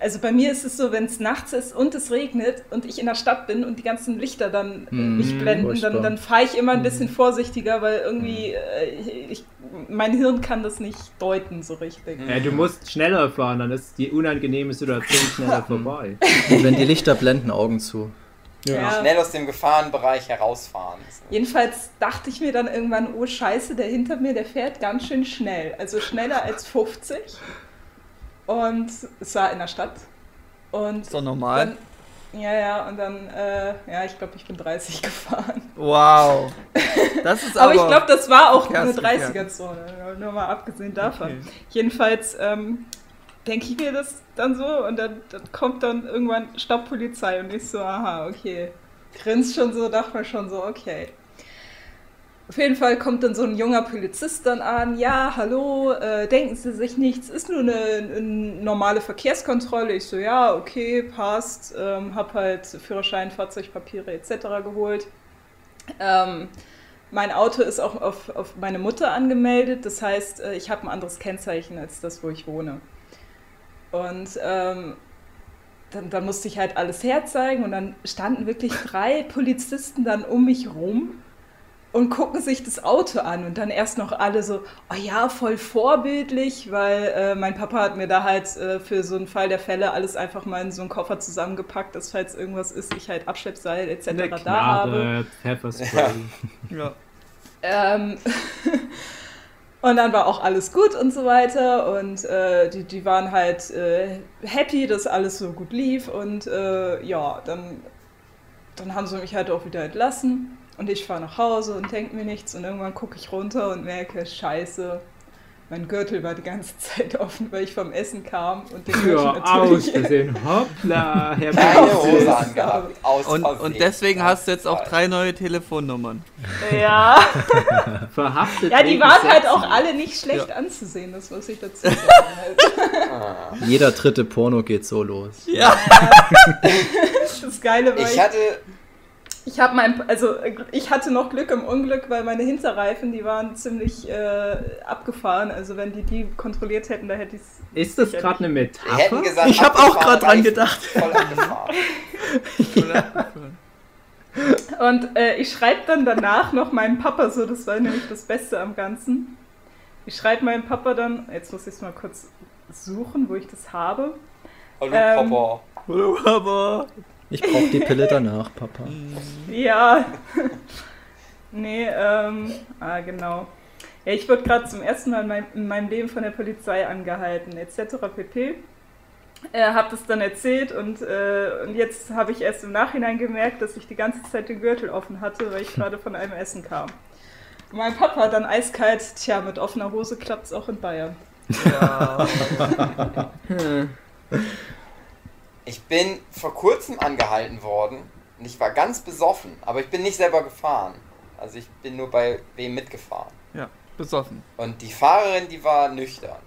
Also bei mir ist es so, wenn es nachts ist und es regnet und ich in der Stadt bin und die ganzen Lichter dann Mhm, mich blenden, furchtbar. dann, dann fahre ich immer ein bisschen vorsichtiger, weil irgendwie äh, ich, ich, mein Hirn kann das nicht deuten so richtig. Ja, du musst schneller fahren, dann ist die unangenehme Situation schneller vorbei. Und wenn die Lichter blenden, Augen zu. Ja. Schnell aus dem Gefahrenbereich herausfahren. Jedenfalls dachte ich mir dann irgendwann, oh Scheiße, der hinter mir, der fährt ganz schön schnell. Also schneller als 50. Und es war in der Stadt. Und Ist doch normal. Dann, ja, ja, und dann, äh, ja, ich glaube, ich bin 30 gefahren. Wow. Das ist Aber, aber. ich glaube, das war auch eine Verkehrsgefährdend. 30er-Zone, nur mal abgesehen davon. Okay. Jedenfalls ähm, denke ich mir das dann so und dann, dann kommt dann irgendwann Stadtpolizei und ich so, aha, okay. Grinst schon so, dachte mir schon so, okay. Auf jeden Fall kommt dann so ein junger Polizist dann an, ja, hallo, äh, denken Sie sich nichts, ist nur eine, eine normale Verkehrskontrolle. Ich so, ja, okay, passt, ähm, hab halt Führerschein, Fahrzeugpapiere etc. geholt. Ähm, mein Auto ist auch auf, auf meine Mutter angemeldet, das heißt, äh, ich habe ein anderes Kennzeichen als das, wo ich wohne. Und ähm, dann, dann musste ich halt alles herzeigen und dann standen wirklich drei Polizisten dann um mich rum und gucken sich das Auto an und dann erst noch alle so, oh ja, voll vorbildlich, weil äh, mein Papa hat mir da halt äh, für so einen Fall der Fälle alles einfach mal in so einen Koffer zusammengepackt, dass falls irgendwas ist, ich halt Abschleppseil etc. Eine da habe. Knarre, Pfefferspray. Ja. Ähm, und dann war auch alles gut und so weiter. Und äh, die, die waren halt äh, happy, dass alles so gut lief. Und äh, ja, dann, dann haben sie mich halt auch wieder entlassen. Und ich fahre nach Hause und denke mir nichts. Und irgendwann gucke ich runter und merke, scheiße, mein Gürtel war die ganze Zeit offen, weil ich vom Essen kam. Und den Gürtel Ja, aus Versehen. Hoppla, Herr. Hose angehabt. Aus Und, und deswegen hast du jetzt auch drei neue Telefonnummern. Ja. Verhaftet. ja, die waren halt auch alle nicht schlecht anzusehen, das muss ich dazu sagen. Halt. Jeder dritte Porno geht so los. Ja. Das Geile war, Ich ich, hatte. Ich habe mein, also ich hatte noch Glück im Unglück, weil meine Hinterreifen, die waren ziemlich äh, abgefahren. Also wenn die die kontrolliert hätten, da hätte ich es. Ist das gerade eine Metapher? gesagt, Ich hab auch grad dran gedacht. Voll abgefahren. Und äh, ich schreibe dann danach noch meinem Papa so, das war nämlich das Beste am Ganzen. Ich schreibe meinem Papa dann, jetzt muss ich es mal kurz suchen, wo ich das habe. Hallo Ähm, Papa. Hallo, aber. Ich brauche die Pille danach, Papa. Ja. nee, ähm, ah, genau. Ja, ich wurde gerade zum ersten Mal in meinem, in meinem Leben von der Polizei angehalten, etc. pp. Er hat es dann erzählt und, äh, und jetzt habe ich erst im Nachhinein gemerkt, dass ich die ganze Zeit den Gürtel offen hatte, weil ich gerade von einem Essen kam. Und mein Papa dann eiskalt, tja, mit offener Hose klappt es auch in Bayern. Ja. Ich bin vor kurzem angehalten worden und ich war ganz besoffen, aber ich bin nicht selber gefahren. Also ich bin nur bei wem mitgefahren. ja, besoffen. Und die Fahrerin, die war nüchtern.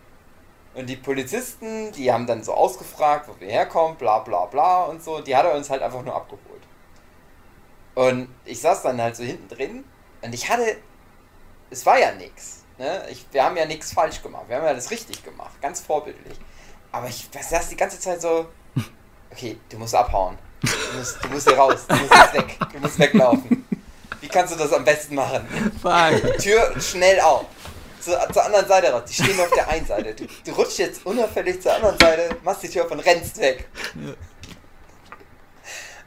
Und die Polizisten, die haben dann so ausgefragt, wo wir herkommen, bla bla bla und so. Die hat er uns halt einfach nur abgeholt. Und ich saß dann halt so hinten drin und ich hatte, es war ja nix. Ne? Ich, wir haben ja nichts falsch gemacht. Wir haben ja alles richtig gemacht. Ganz vorbildlich. Aber ich saß die ganze Zeit so, okay, du musst abhauen. Du musst, du musst hier raus. Du musst jetzt weg. Du musst weglaufen. Wie kannst du das am besten machen? Fuck. Tür schnell auf. Zur, zur anderen Seite raus. Die stehen nur auf der einen Seite. Du, du rutschst jetzt unauffällig zur anderen Seite, machst die Tür auf und rennst weg.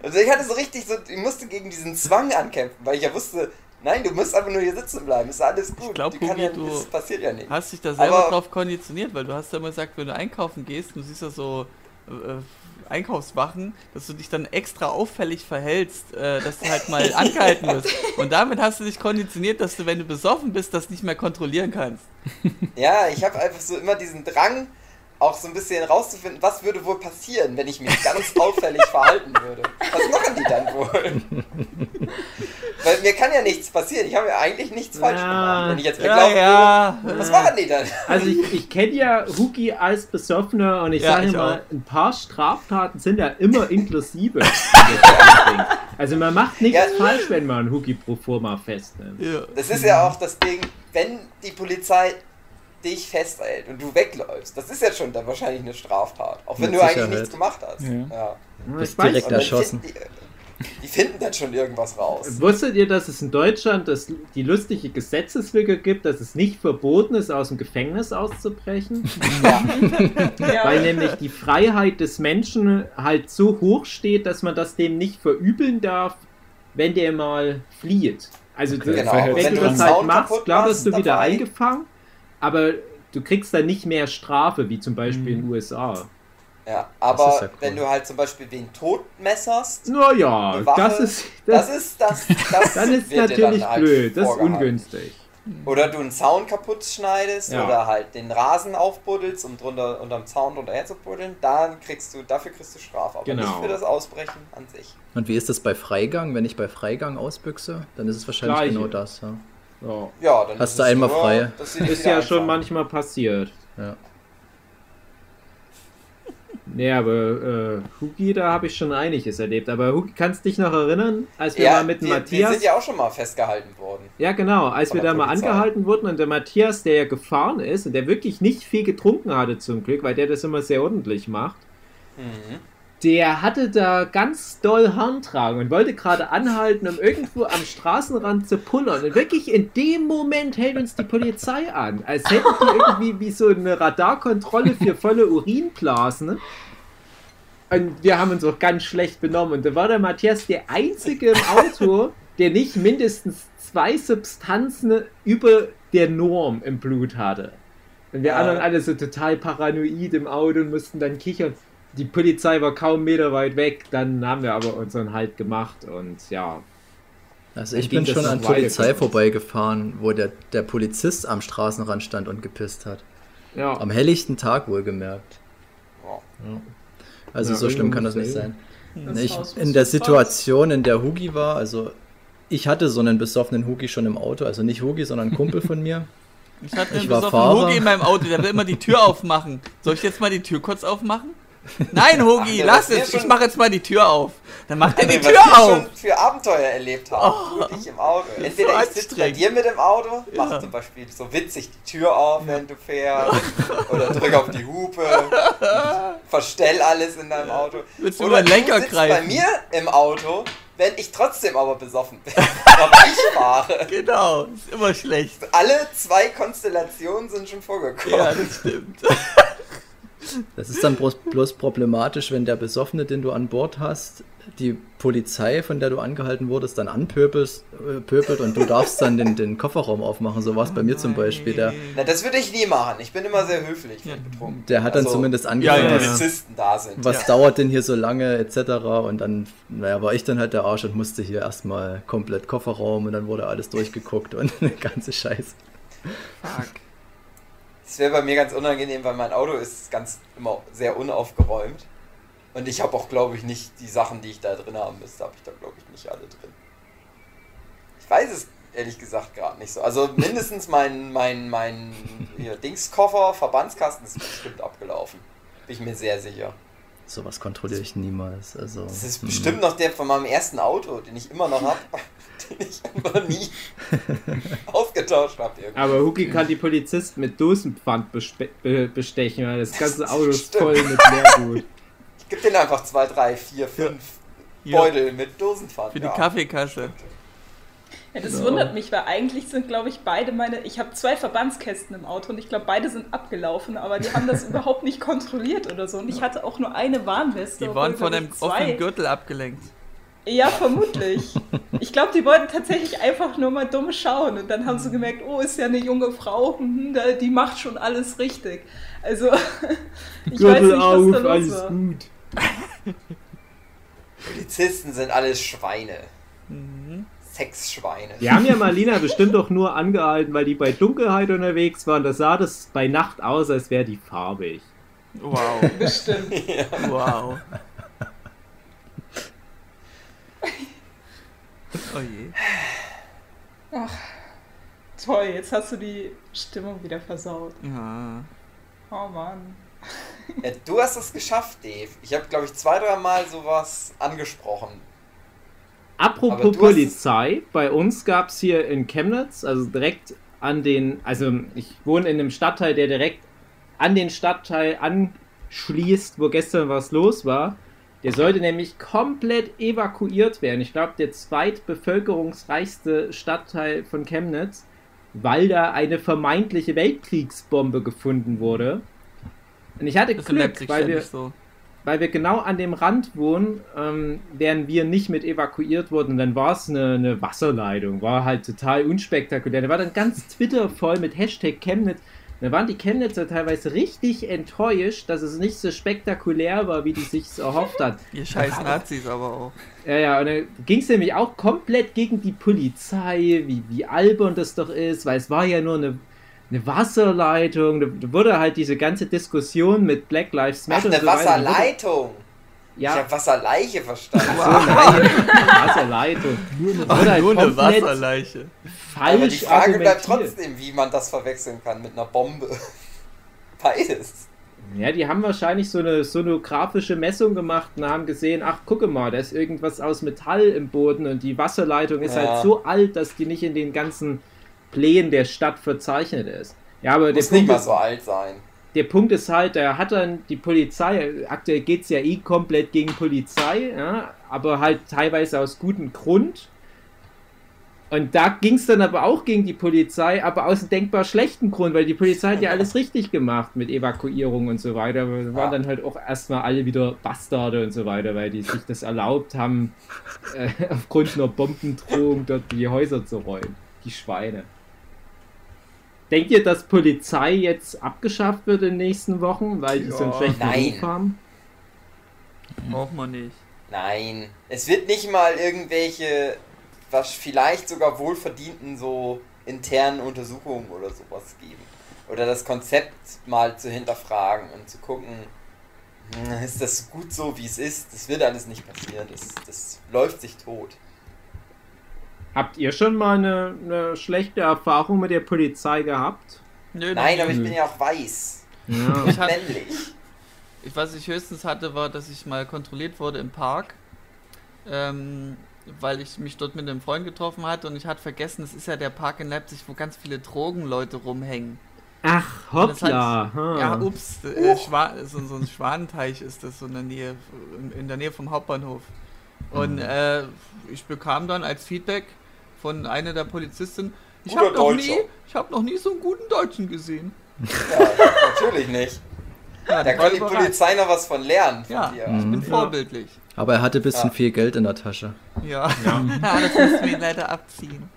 Also ich hatte so richtig so, ich musste gegen diesen Zwang ankämpfen, weil ich ja wusste, nein, du musst einfach nur hier sitzen bleiben, ist alles gut. Ich glaub, Du kann Hugi, ja, du das passiert ja nicht. Hast dich da selber Aber- drauf konditioniert, weil du hast ja immer gesagt, wenn du einkaufen gehst, du siehst ja so äh, Einkaufswachen, dass du dich dann extra auffällig verhältst, äh, dass du halt mal angehalten wirst. Und damit hast du dich konditioniert, dass du, wenn du besoffen bist, das nicht mehr kontrollieren kannst. Ja, ich habe einfach so immer diesen Drang, auch so ein bisschen rauszufinden, was würde wohl passieren, wenn ich mich ganz auffällig verhalten würde. Was machen die dann wohl? Weil mir kann ja nichts passieren. Ich habe ja eigentlich nichts falsch Ja. gemacht. Wenn ich jetzt Ja, beglaubt ja. würde, was machen die dann? Also ich, ich kenne ja Huki als Besoffener und ich Ja, sage ich mal, auch. ein paar Straftaten sind ja immer inklusive. also man macht nichts Ja. falsch, wenn man Huki pro forma festnimmt. Ja. Das ist ja auch das Ding, wenn die Polizei dich festhält und du wegläufst, das ist ja schon dann wahrscheinlich eine Straftat. Auch wenn Mit du eigentlich Sicherheit. nichts gemacht hast. Ja. Ja. Bist Ich weiß, direkt erschossen. Die, die finden dann schon irgendwas raus. Wusstet ihr, dass es in Deutschland das, die lustige Gesetzeslücke gibt, dass es nicht verboten ist, aus dem Gefängnis auszubrechen? Ja. Weil nämlich die Freiheit des Menschen halt so hoch steht, dass man das dem nicht verübeln darf, wenn der mal flieht. Also du- Genau. Wenn des du das halt Sound machst, klar wirst du wieder dabei. eingefangen, aber du kriegst dann nicht mehr Strafe, wie zum Beispiel Mhm. in den USA. Ja, Das aber ja cool. wenn du halt zum Beispiel wen totmesserst, Naja, Eine Waffe, das ist, das das, ist das. das dann ist natürlich dann halt blöd, das ist ungünstig. Oder du einen Zaun kaputt schneidest Ja. oder halt den Rasen aufbuddelst, um drunter unterm Zaun drunter herzubuddeln, dann kriegst du, dafür kriegst du Strafe, aber Genau. nicht für das Ausbrechen an sich. Und wie ist das bei Freigang? Wenn ich bei Freigang ausbüchse, dann ist es wahrscheinlich Gleiche. genau das. Ja. Ja. Ja, dann Hast ist du es einmal nur, frei. dich Ist ja schon manchmal passiert. Ja. Nee, aber äh, Huki, da habe ich schon einiges erlebt. Aber Huki, kannst dich noch erinnern, als wir Ja, mal mit dem wir, wir Matthias. sind ja auch schon mal festgehalten worden. Ja, genau. Als wir da mal Polizei. angehalten wurden und der Matthias, der ja gefahren ist und der wirklich nicht viel getrunken hatte zum Glück, weil der das immer sehr ordentlich macht, Mhm. Der hatte da ganz doll Harntragen und wollte gerade anhalten, um irgendwo am Straßenrand zu pullern. Und wirklich in dem Moment hält uns die Polizei an, als hätten die irgendwie wie so eine Radarkontrolle für volle Urinblasen. Und wir haben uns auch ganz schlecht benommen. Und da war der Matthias der Einzige im Auto, der nicht mindestens zwei Substanzen über der Norm im Blut hatte. Und wir Ja. anderen alle so total paranoid im Auto und mussten dann kichern. Die Polizei war kaum Meter weit weg, dann haben wir aber unseren Halt gemacht und ja. Also ich bin schon an weiter. Polizei vorbeigefahren, wo der, der Polizist am Straßenrand stand und gepisst hat. Ja, Am helllichten Tag wohlgemerkt. Ja. Also Ja, so schlimm kann das nicht sein. Das Ich, in der. Situation, in der Hugi war, also ich hatte so einen besoffenen Hugi schon im Auto, also nicht Hugi, sondern ein Kumpel von mir. Ich hatte Ich einen besoffenen Fahrer. Hogi in meinem Auto, der will immer die Tür aufmachen. Soll ich jetzt mal die Tür kurz aufmachen? Nein, Hogi, Ach, lass es. Ich mache jetzt mal die Tür auf. Dann macht er die was Tür wir auf. schon für Abenteuer erlebt haben, Oh. du und ich im Auto. Entweder so ich sitze bei dir mit im Auto, Ja. mach zum Beispiel so witzig die Tür auf, wenn du fährst, oder drück auf die Hupe, verstell alles in deinem Auto. Willst du oder über den Lenker du sitzt bei greifen? mir im Auto, wenn ich trotzdem aber besoffen bin, aber ich fahre. Genau, ist immer schlecht. Alle zwei Konstellationen sind schon vorgekommen. Ja, das stimmt. Das ist dann bloß, bloß problematisch, wenn der Besoffene, den du an Bord hast, die Polizei, von der du angehalten wurdest, dann anpöpelt äh, und du darfst dann den, den Kofferraum aufmachen. So war es bei mir zum Beispiel. Der, Na, das würde ich nie machen. Ich bin immer sehr höflich, wenn betrunken. der hat dann Also, zumindest ja, angefangen, ja, was, Polizisten da sind. was Ja. dauert denn hier so lange etc. Und dann, naja, war ich dann halt der Arsch und musste hier erstmal komplett Kofferraum und dann wurde alles durchgeguckt und eine ganze Scheiße. Fuck. Das wäre bei mir ganz unangenehm, weil mein Auto ist ganz immer sehr unaufgeräumt. Und ich habe auch, glaube ich, nicht die Sachen, die ich da drin haben müsste, habe ich da, glaube ich, nicht alle drin. Ich weiß es ehrlich gesagt gerade nicht so. Also mindestens mein, mein, mein Dingskoffer, Verbandskasten ist bestimmt abgelaufen. Bin ich mir sehr sicher. Sowas kontrolliere ich niemals. Also, Das ist hm. bestimmt noch der von meinem ersten Auto, den ich immer noch habe, den ich immer nie ausgetauscht habe. aber Huki kann die Polizisten mit Dosenpfand bestechen, weil das ganze Auto ist Stimmt. voll mit Leergut. Ich gebe denen einfach zwei, drei, vier, fünf Ja. Beutel mit Dosenpfand. Für die ja. Kaffeekasse. Ja, das Ja. wundert mich, weil eigentlich sind, glaube ich, beide meine. Ich habe zwei Verbandskästen im Auto und ich glaube, beide sind abgelaufen, aber die haben das überhaupt nicht kontrolliert oder so. Und ich hatte auch nur eine Warnweste. Die waren von einem zwei- offenen Gürtel abgelenkt. Ja, vermutlich. Ich glaube, die wollten tatsächlich einfach nur mal dumm schauen und dann haben sie gemerkt, oh, ist ja eine junge Frau, mhm, da- die macht schon alles richtig. Also, ich weiß nicht, was da los war. gut. Polizisten sind alles Schweine. Mhm. Sexschweine. Die haben ja Marlina bestimmt auch nur angehalten, weil die bei Dunkelheit unterwegs waren. Da sah das bei Nacht aus, als wäre die farbig. Wow. Bestimmt. Wow. Oh je. Toll, jetzt hast du die Stimmung wieder versaut. Ja. Oh Mann. Ja, du hast es geschafft, Dave. Ich habe, glaube ich, zwei, drei Mal sowas angesprochen. Apropos Polizei, bei uns gab es hier in Chemnitz, also direkt an den, also ich wohne in einem Stadtteil, der direkt an den Stadtteil anschließt, wo gestern was los war. Der sollte nämlich komplett evakuiert werden. Ich glaube, der zweitbevölkerungsreichste Stadtteil von Chemnitz, weil da eine vermeintliche Weltkriegsbombe gefunden wurde. Und ich hatte Das Glück, weil wir, so. Weil wir genau an dem Rand wohnen, ähm, wären wir nicht mit evakuiert worden. Und dann war es eine, eine Wasserleitung, war halt total unspektakulär. Da war dann ganz Twitter voll mit Hashtag Chemnitz. Da waren die Chemnitzer teilweise richtig enttäuscht, dass es nicht so spektakulär war, wie die sich erhofft hat. Ihr scheiß Nazis aber auch. Ja, ja, und dann ging es nämlich auch komplett gegen die Polizei, wie, wie albern das doch ist, weil es war ja nur eine, eine Wasserleitung. Da, wurde halt diese ganze Diskussion mit Black Lives Ach, Matter eine und so weiter, wurde- Wasserleitung. Ich Ja, habe Wasserleiche verstanden. so, nein, Wasserleitung. Wurde halt Nur eine Wasserleiche. falsch Aber die Frage bleibt trotzdem, wie man das verwechseln kann mit einer Bombe. Beides. Ja, die haben wahrscheinlich so eine sonografische Messung gemacht und haben gesehen, ach, gucke mal, da ist irgendwas aus Metall im Boden und die Wasserleitung ist Ja. halt so alt, dass die nicht in den ganzen Plänen der Stadt verzeichnet ist. Ja, aber der Muss nicht Punkt, mal ist, so alt sein. der Punkt ist halt, da hat dann die Polizei, aktuell geht es ja eh komplett gegen Polizei, ja, aber halt teilweise aus gutem Grund. Und da ging es dann aber auch gegen die Polizei, aber aus einem denkbar schlechten Grund, weil die Polizei hat ja alles richtig gemacht mit Evakuierung und so weiter. Aber waren Ja. dann halt auch erstmal alle wieder Bastarde und so weiter, weil die sich das erlaubt haben, äh, aufgrund einer Bombendrohung dort die Häuser zu räumen. Die Schweine. Denkt ihr, dass Polizei jetzt abgeschafft wird in den nächsten Wochen, weil die so einen schlechten Nein. Ruf haben? Braucht man nicht. Nein. Es wird nicht mal irgendwelche, was vielleicht sogar wohlverdienten so internen Untersuchungen oder sowas geben. Oder das Konzept mal zu hinterfragen und zu gucken, hm, ist das gut so, wie es ist? Das wird alles nicht passieren. Das, das läuft sich tot. Habt ihr schon mal eine, eine schlechte Erfahrung mit der Polizei gehabt? Nö, Nein, aber ich bin ja auch weiß. Ja. Ich hab- Männlich. Ich, was ich höchstens hatte, war, dass ich mal kontrolliert wurde im Park, ähm, weil ich mich dort mit einem Freund getroffen hatte und ich hatte vergessen, es ist ja der Park in Leipzig, wo ganz viele Drogenleute rumhängen. Ach, hoppla. hat- ha. Ja, ups, äh, Schwa so, so ein Schwanenteich ist das so in der Nähe, in, in der Nähe vom Hauptbahnhof. Und äh, ich bekam dann als Feedback von einer der Polizisten, ich habe noch nie, ich habe noch nie so einen guten Deutschen gesehen. Ja, natürlich nicht. Ja, Da kann die. Polizei noch was von lernen. Von Ja, dir. ich bin Mhm. vorbildlich. Aber er hatte ein bisschen Ja. viel Geld in der Tasche. Ja, ja. das müssen wir ihn leider abziehen.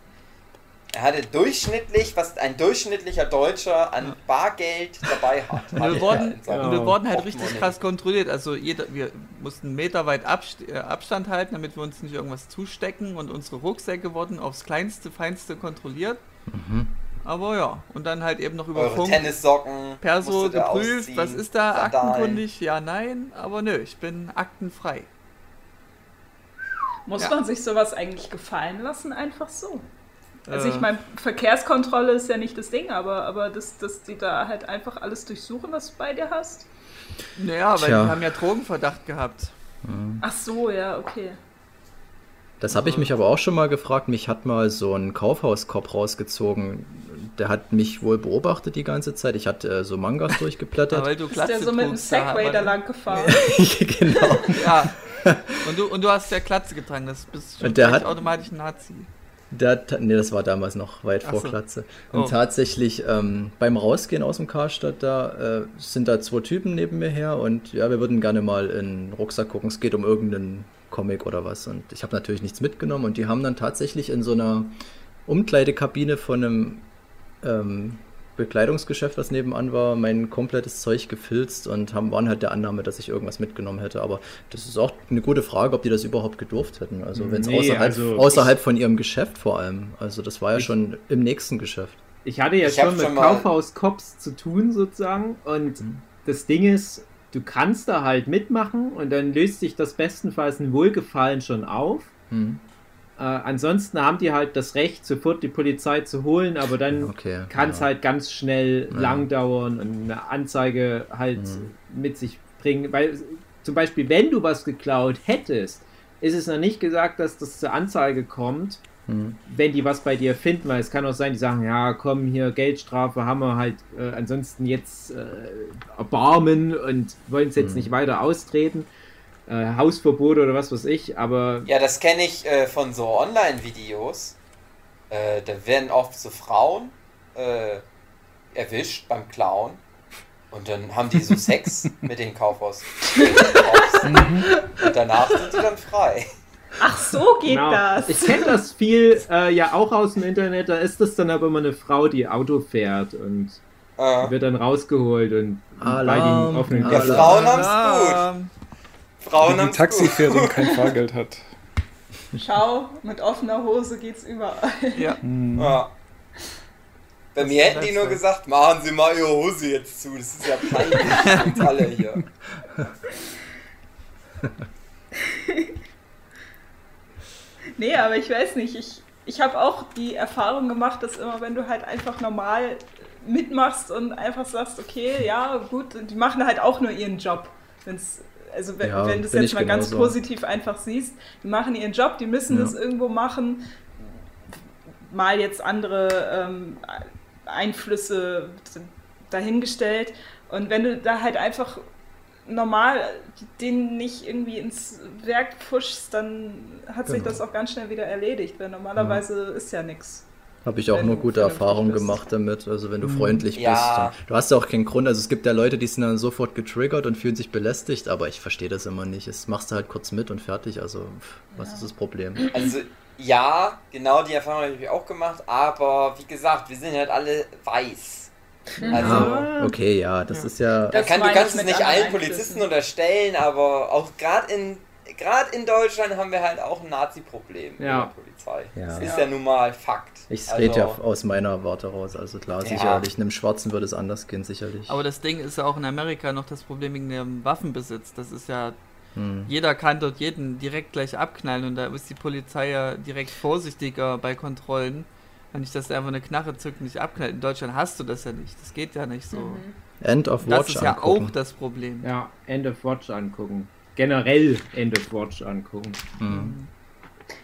Er hatte durchschnittlich, was ein durchschnittlicher Deutscher an Bargeld dabei hat. Wir wurden, seinem und wir wurden halt richtig krass kontrolliert. Also jeder, wir mussten meterweit äh, Abstand halten, damit wir uns nicht irgendwas zustecken und unsere Rucksäcke wurden aufs kleinste, feinste kontrolliert. Mhm. Aber ja, und dann halt eben noch über Eure Funk Tennissocken. Perso geprüft, was ist da Sandalen. aktenkundig? Ja, nein, aber nö, ich bin aktenfrei. Muss Ja. man sich sowas eigentlich gefallen lassen, einfach so? Also Äh, ich meine, Verkehrskontrolle ist ja nicht das Ding, aber, aber dass, dass die da halt einfach alles durchsuchen, was du bei dir hast. Naja, weil Tja. die haben ja Drogenverdacht gehabt. Ach so, ja, okay. Das habe ich mich aber auch schon mal gefragt. Mich hat mal so ein Kaufhauskopf rausgezogen. Der hat mich wohl beobachtet die ganze Zeit. Ich hatte äh, so Mangas Ja, durchgeblättert. weil du Ist der so mit dem da Segway man- da lang gefahren? genau. Ja. Und du, und du hast ja Glatze getragen, das bist schon Und der hat- automatisch ein Nazi. Hat, nee, das war damals noch weit vor so. Klatze. Und Oh. tatsächlich ähm, beim Rausgehen aus dem Karstadt, da äh, sind da zwei Typen neben mir her und ja, wir würden gerne mal in den Rucksack gucken. Es geht um irgendeinen Comic oder was. Und ich habe natürlich nichts mitgenommen und die haben dann tatsächlich in so einer Umkleidekabine von einem ähm, Bekleidungsgeschäft, was nebenan war, mein komplettes Zeug gefilzt und haben, waren halt der Annahme, dass ich irgendwas mitgenommen hätte. Aber das ist auch eine gute Frage, ob die das überhaupt gedurft hätten. Also wenn es Nee, außerhalb, also außerhalb von ihrem Geschäft vor allem. Also das war ja Ich- schon im nächsten Geschäft. Ich hatte ja Ich schon mit Kaufhaus Cops zu tun sozusagen und das Ding ist, du kannst da halt mitmachen und dann löst sich das bestenfalls ein Wohlgefallen schon auf. Hm. Äh, ansonsten haben die halt das Recht, sofort die Polizei zu holen, aber dann Okay. kann es ja. halt ganz schnell Ja. lang dauern und eine Anzeige halt Mhm. mit sich bringen. Weil zum Beispiel, wenn du was geklaut hättest, ist es noch nicht gesagt, dass das zur Anzeige kommt, Hm. wenn die was bei dir finden, weil es kann auch sein, die sagen, ja, komm, hier Geldstrafe haben wir halt äh, ansonsten jetzt äh, Erbarmen und wollen es jetzt Mhm. nicht weiter austreten. Äh, Hausverbot oder was weiß ich, aber Ja, das kenne ich äh, von so Online-Videos. Äh, da werden oft so Frauen äh, erwischt beim Klauen. Und dann haben die so Sex mit den Kaufhaus. und danach sind die dann frei. Ach, so geht Genau. das. Ich kenne das viel äh, ja auch aus dem Internet. Da ist das dann aber immer eine Frau, die Auto fährt und Äh, wird dann rausgeholt und bei Alarm, den offenen ja, Alarm. Frauen haben's gut. Frauen Die haben's Taxifährin kein Fahrgeld hat. Schau, mit offener Hose geht's überall. ja. gut. Ja. Bei Das mir hätten die nur gesagt, machen Sie mal Ihre Hose jetzt zu. Das ist ja peinlich für uns alle hier. Nee, aber ich weiß nicht. Ich, ich habe auch die Erfahrung gemacht, dass immer, wenn du halt einfach normal mitmachst und einfach sagst, okay, ja, gut, und die machen halt auch nur ihren Job. Wenn's, also wenn, Ja, wenn du es jetzt mal ganz genauso. positiv einfach siehst, die machen ihren Job, die müssen Ja. das irgendwo machen. Mal jetzt andere ähm, Einflüsse dahingestellt. Und wenn du da halt einfach normal den nicht irgendwie ins Werk pushst, dann hat sich Genau. das auch ganz schnell wieder erledigt, weil normalerweise ist ja nichts. Habe ich auch Wenn nur gute Erfahrungen gemacht damit. Also wenn du freundlich Ja. bist. Du hast ja auch keinen Grund. Also es gibt ja Leute, die sind dann sofort getriggert und fühlen sich belästigt, aber ich verstehe das immer nicht. Es machst du halt kurz mit und fertig. Also pff, was ist das Problem? Also ja, genau die Erfahrung habe ich auch gemacht, aber wie gesagt, wir sind halt alle weiß. Also Ah, okay, ja, das ist ja. man Das kann, du kannst es nicht allen Polizisten unterstellen, aber auch gerade in gerade in Deutschland haben wir halt auch ein Nazi-Problem Ja. mit der Polizei. Ja. Das ist Ja. ja nun mal Fakt. Ich Also, rede ja aus meiner Warte raus. Also klar, Ja. sicherlich. Einem Schwarzen würde es anders gehen, sicherlich. Aber das Ding ist ja auch in Amerika noch das Problem wegen dem Waffenbesitz. Das ist ja, Hm. jeder kann dort jeden direkt gleich abknallen und da ist die Polizei ja direkt vorsichtiger bei Kontrollen. Wenn ich das einfach eine Knarre zückt und nicht abknallt. In Deutschland hast du das ja nicht. Das geht ja nicht so. End of Das Watch ist ja angucken. auch das Problem. ja, End of Watch angucken. Generell End of Watch angucken. Hm.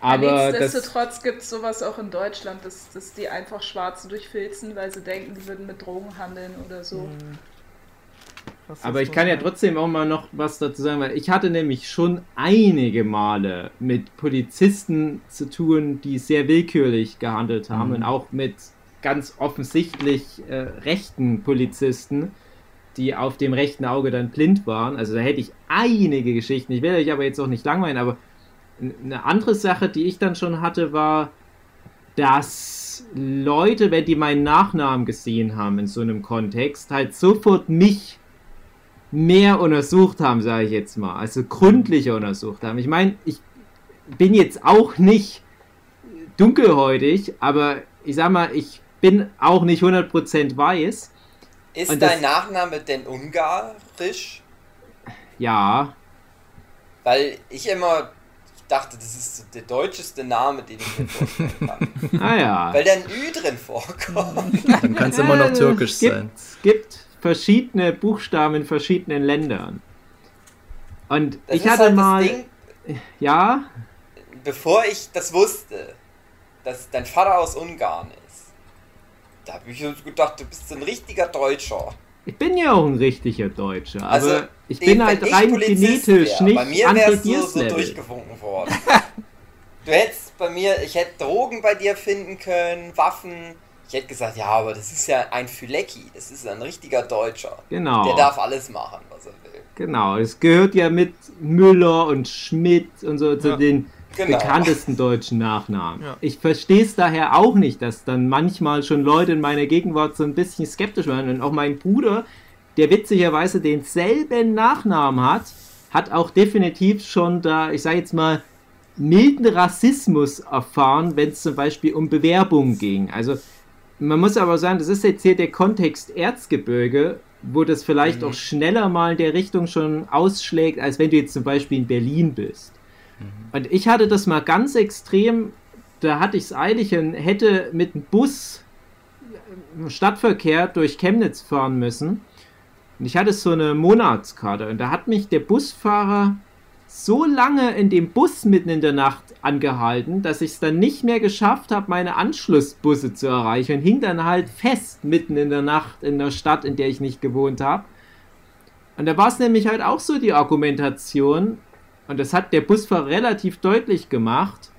Aber Nichtsdestotrotz gibt es sowas auch in Deutschland, dass, dass die einfach Schwarze durchfilzen, weil sie denken, die würden mit Drogen handeln oder so. Was aber ich kann ja trotzdem auch mal noch was dazu sagen, weil ich hatte nämlich schon einige Male mit Polizisten zu tun, die sehr willkürlich gehandelt haben Mhm. und auch mit ganz offensichtlich äh, rechten Polizisten, die auf dem rechten Auge dann blind waren. Also da hätte ich einige Geschichten. Ich will euch aber jetzt auch nicht langweilen, aber eine andere Sache, die ich dann schon hatte, war, dass Leute, wenn die meinen Nachnamen gesehen haben in so einem Kontext, halt sofort mich mehr untersucht haben, sage ich jetzt mal. Also gründlicher untersucht haben. Ich meine, ich bin jetzt auch nicht dunkelhäutig, aber ich sag mal, ich bin auch nicht 100% weiß. Ist Und das- dein Nachname denn ungarisch? Ja, Weil ich immer dachte, das ist der deutscheste Name, den ich mir vorstellen kann. naja. Weil da ein Ü drin vorkommt. Dann kann es immer noch türkisch es gibt, sein. Es gibt verschiedene Buchstaben in verschiedenen Ländern. Und Das ich ist hatte halt mal, das Ding, ja, bevor ich das wusste, dass dein Vater aus Ungarn ist, da habe ich so gedacht, du bist ein richtiger Deutscher. ich bin ja auch ein richtiger Deutscher, aber Also, ich Den- bin halt rein genetisch wär, nicht Bei mir wärst du so durchgewunken worden. du hättest bei mir, ich hätte Drogen bei dir finden können, Waffen. Ich hätte gesagt, ja, aber das ist ja ein Fülecki, das ist ein richtiger Deutscher. Genau. Der darf alles machen, was er will. Genau, es gehört ja mit Müller und Schmidt und so zu Ja. den Genau. bekanntesten deutschen Nachnamen. Ja. Ich verstehe es daher auch nicht, dass dann manchmal schon Leute in meiner Gegenwart so ein bisschen skeptisch waren. Und auch mein Bruder, der witzigerweise denselben Nachnamen hat, hat auch definitiv schon da, ich sage jetzt mal, milden Rassismus erfahren, wenn es zum Beispiel um Bewerbungen ging. Also man muss aber sagen, das ist jetzt hier der Kontext Erzgebirge wo das vielleicht Mhm. auch schneller mal in der Richtung schon ausschlägt, als wenn du jetzt zum Beispiel in Berlin bist. Und ich hatte das mal ganz extrem, da hatte ich es eilig und hätte mit dem Bus im Stadtverkehr durch Chemnitz fahren müssen. Und ich hatte so eine Monatskarte und da hat mich der Busfahrer so lange in dem Bus mitten in der Nacht angehalten, dass ich es dann nicht mehr geschafft habe, meine Anschlussbusse zu erreichen und hing dann halt fest mitten in der Nacht in der Stadt, in der ich nicht gewohnt habe. Und da war es nämlich halt auch so die Argumentation, und das hat der Busfahrer relativ deutlich gemacht,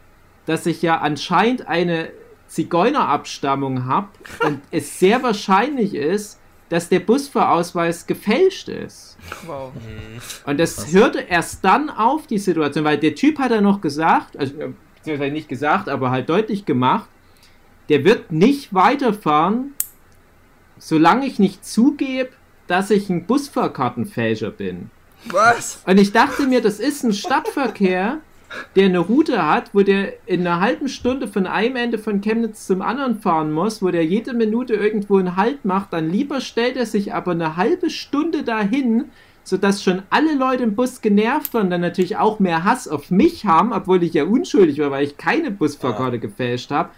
dass ich ja anscheinend eine Zigeunerabstammung habe und es sehr wahrscheinlich ist, dass der Busfahrausweis gefälscht ist. Wow. Und das hörte erst dann auf, die Situation, weil der Typ hat ja noch gesagt, also äh, beziehungsweise nicht gesagt, aber halt deutlich gemacht, der wird nicht weiterfahren, solange ich nicht zugebe, dass ich ein Busfahrkartenfälscher bin. Was? Und ich dachte mir, das ist ein Stadtverkehr, der eine Route hat, wo der in einer halben Stunde von einem Ende von Chemnitz zum anderen fahren muss, wo der jede Minute irgendwo einen Halt macht, dann lieber stellt er sich aber eine halbe Stunde dahin, sodass schon alle Leute im Bus genervt waren, dann natürlich auch mehr Hass auf mich haben, obwohl ich ja unschuldig war, weil ich keine Busfahrkarte gefälscht habe,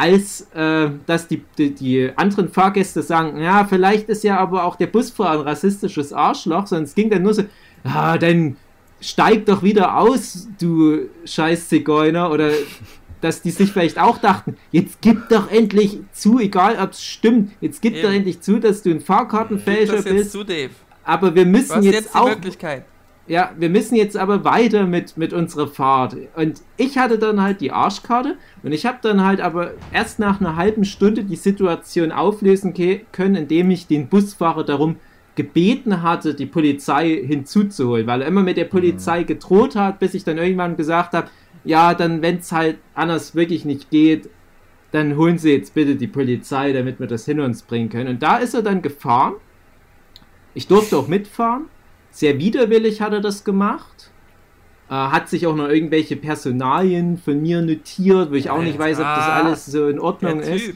als äh, dass die, die, die anderen Fahrgäste sagen, ja, vielleicht ist ja aber auch der Busfahrer ein rassistisches Arschloch, sondern es ging dann nur so, ah, dann steig doch wieder aus, du scheiß Zigeuner, oder dass die sich vielleicht auch dachten, jetzt gib doch endlich zu, egal ob es stimmt, jetzt gib Eben. doch endlich zu, dass du ein Fahrkartenfälscher bist, zu, Dave. aber wir müssen jetzt, jetzt auch Möglichkeit. Ja, wir müssen jetzt aber weiter mit, mit unserer Fahrt. Und ich hatte dann halt die Arschkarte und ich habe dann halt aber erst nach einer halben Stunde die Situation auflösen können, indem ich den Busfahrer darum gebeten hatte, die Polizei hinzuzuholen, weil er immer mit der Polizei gedroht hat, bis ich dann irgendwann gesagt habe, ja, dann wenn es halt anders wirklich nicht geht, dann holen Sie jetzt bitte die Polizei, damit wir das hin uns bringen können. Und da ist er dann gefahren. Ich durfte auch mitfahren. Sehr widerwillig hat er das gemacht. Äh, hat sich auch noch irgendwelche Personalien von mir notiert, wo ich auch nicht weiß, ob das Ah, alles so in Ordnung ist.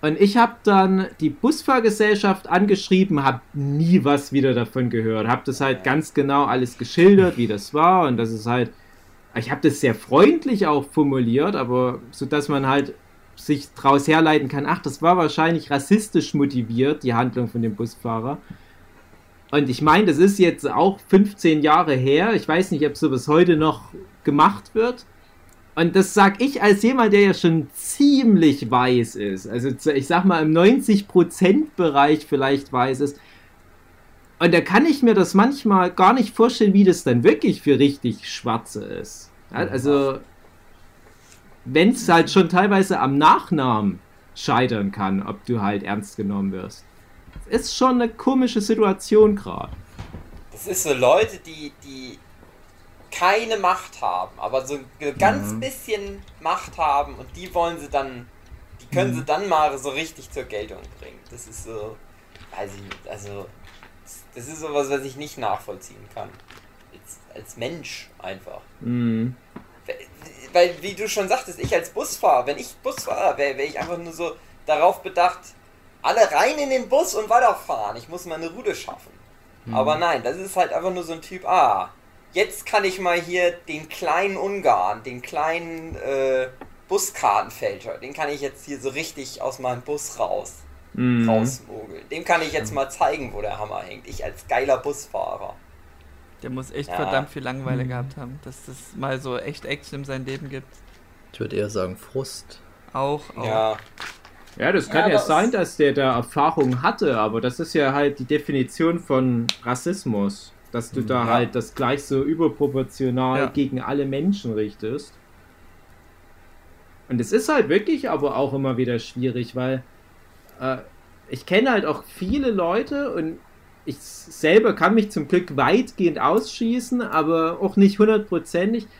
Und ich habe dann die Busfahrgesellschaft angeschrieben, habe nie was wieder davon gehört. Habe das halt ganz genau alles geschildert, wie das war und das ist halt. Ich habe das sehr freundlich auch formuliert, aber so dass man halt sich daraus herleiten kann, ach, das war wahrscheinlich rassistisch motiviert, die Handlung von dem Busfahrer. Und ich meine, das ist jetzt auch 15 Jahre her. Ich weiß nicht, ob sowas heute noch gemacht wird. Und das sag ich als jemand, der ja schon ziemlich weiß ist. Also ich sag mal im 90%-Bereich vielleicht weiß ist. Und da kann ich mir das manchmal gar nicht vorstellen, wie das dann wirklich für richtig Schwarze ist. Also wenn es halt schon teilweise am Nachnamen scheitern kann, ob du halt ernst genommen wirst. Ist schon eine komische Situation gerade. Das ist so Leute, die, die keine Macht haben, aber so ein ganz bisschen Macht haben und die wollen sie dann, die können sie dann mal so richtig zur Geltung bringen. Das ist so, weiß ich nicht, also das- das ist sowas, was ich nicht nachvollziehen kann. Als, als Mensch einfach. Mhm. Weil, wie du schon sagtest, ich als Busfahrer, wenn ich Busfahrer wäre, wäre ich einfach nur so darauf bedacht, alle rein in den Bus und weiterfahren. Ich muss meine Route schaffen. Aber nein, das ist halt einfach nur so ein Typ, ah, jetzt kann ich mal hier den kleinen Ungarn, den kleinen äh, Buskartenfälscher, den kann ich jetzt hier so richtig aus meinem Bus raus, Mhm. rausmogeln. Dem kann ich jetzt mal zeigen, wo der Hammer hängt. Ich als geiler Busfahrer. Der muss echt Ja. verdammt viel Langeweile gehabt haben, dass das mal so echt Action in seinem Leben gibt. Ich würde eher sagen Frust. Auch, auch. Ja, Ja, das kann Ja, ja, sein, dass der da Erfahrung hatte, aber das ist ja halt die Definition von Rassismus. Dass du da Ja. halt das gleich so überproportional Ja. gegen alle Menschen richtest. Und es ist halt wirklich aber auch immer wieder schwierig, weil äh, ich kenne halt auch viele Leute und ich selber kann mich zum Glück weitgehend ausschießen, aber auch nicht hundertprozentig,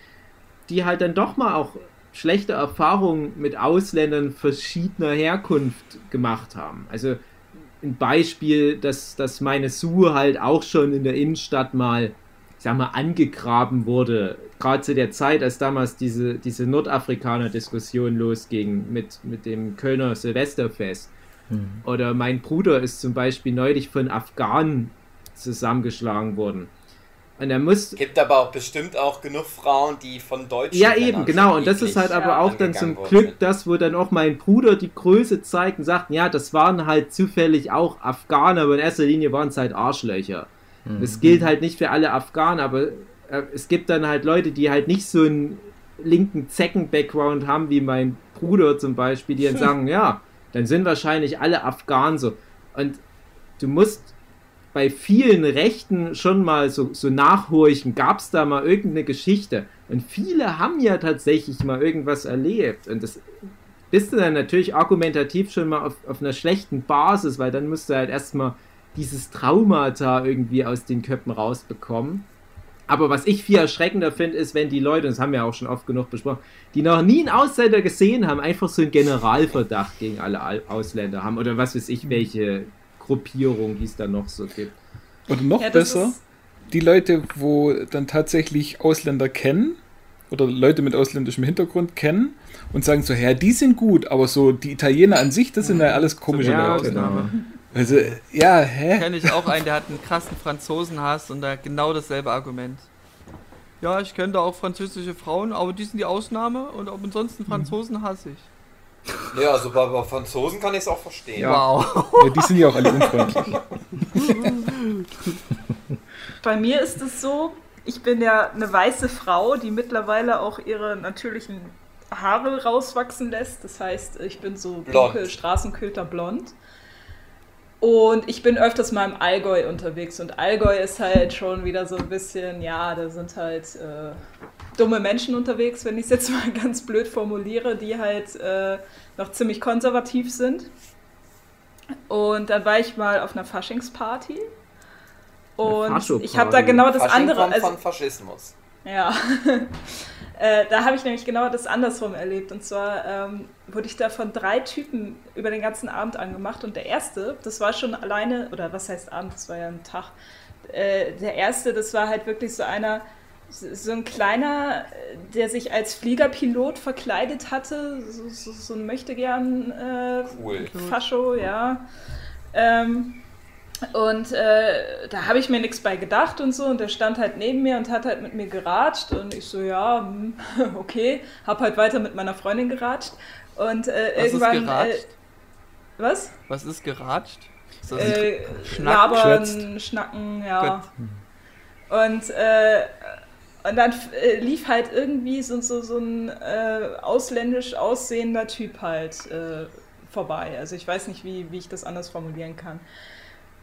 die halt dann doch mal auch schlechte Erfahrungen mit Ausländern verschiedener Herkunft gemacht haben. Also ein Beispiel, dass, dass meine Sue halt auch schon in der Innenstadt mal, ich sag mal, angegraben wurde. Gerade zu der Zeit, als damals diese, diese Nordafrikaner-Diskussion losging mit, mit dem Kölner Silvesterfest. Oder mein Bruder ist zum Beispiel neulich von Afghanen zusammengeschlagen worden. Und er muss. Gibt aber auch bestimmt auch genug Frauen, die von Deutschen. Ja, eben, genau. Und das ist halt aber auch dann zum Glück das, wo dann auch mein Bruder die Größe zeigt und sagt, ja, das waren halt zufällig auch Afghaner, aber in erster Linie waren es halt Arschlöcher. Das gilt halt nicht für alle Afghanen, aber äh, es gibt dann halt Leute, die halt nicht so einen linken Zecken-Background haben, wie mein Bruder zum Beispiel, die dann sagen, ja, dann sind wahrscheinlich alle Afghanen so. Und du musst bei vielen Rechten schon mal so, so nachhorchen, gab es da mal irgendeine Geschichte? Und viele haben ja tatsächlich mal irgendwas erlebt. Und das bist du dann natürlich argumentativ schon mal auf, auf einer schlechten Basis, weil dann musst du halt erstmal dieses Traumata irgendwie aus den Köpfen rausbekommen. Aber was ich viel erschreckender finde, ist, wenn die Leute, das haben wir auch schon oft genug besprochen, die noch nie einen Ausländer gesehen haben, einfach so einen Generalverdacht gegen alle Al- Ausländer haben oder was weiß ich, welche Gruppierung die es da noch so gibt. Oder noch Ja, besser, die Leute, wo dann tatsächlich Ausländer kennen oder Leute mit ausländischem Hintergrund kennen und sagen so, ja, die sind gut, aber so die Italiener an sich, das sind ja alles komische Ja, Leute. Also, ja, hä? Kenne ich auch einen, der hat einen krassen Franzosenhass und da genau dasselbe Argument. Ja, ich kenne da auch französische Frauen, aber die sind die Ausnahme und ansonsten Franzosen hasse ich. Ja, also bei, bei Franzosen kann ich es auch verstehen. Ja. Wow. Ja, die sind ja auch alle unfreundlich. Bei mir ist es so, ich bin ja eine weiße Frau, die mittlerweile auch ihre natürlichen Haare rauswachsen lässt. Das heißt, ich bin so Blond. dunkel, Straßenköter blond. Und ich bin öfters mal im Allgäu unterwegs. Und Allgäu ist halt schon wieder so ein bisschen, ja, da sind halt äh, dumme Menschen unterwegs, wenn ich es jetzt mal ganz blöd formuliere, die halt äh, noch ziemlich konservativ sind. Und dann war ich mal auf einer Faschingsparty. Und Faschoparty. ich habe da genau das Fasching andere. kommt Also, von Faschismus. ja. äh, da habe ich nämlich genau das andersrum erlebt. Und zwar ähm, wurde ich da von drei Typen über den ganzen Abend angemacht. Und der erste, das war schon alleine, oder was heißt Abend, das war ja ein Tag. Äh, der erste, das war halt wirklich so einer, so ein kleiner, äh, der sich als Fliegerpilot verkleidet hatte, so, so, so ein Möchtegern äh, Cool. Fascho, ja. Ähm, und äh, da habe ich mir nichts bei gedacht und so. Und der stand halt neben mir und hat halt mit mir geratscht. Und ich so, ja, hm, okay. Hab halt weiter mit meiner Freundin geratscht. Und äh, Was ist irgendwann. geratscht? Äh, was? Was ist geratscht? Ist Äh, Schnack, labern, schnacken, ja. Und, äh, und dann äh, lief halt irgendwie so, so, so ein äh, ausländisch aussehender Typ halt äh, vorbei. Also ich weiß nicht, wie, wie ich das anders formulieren kann.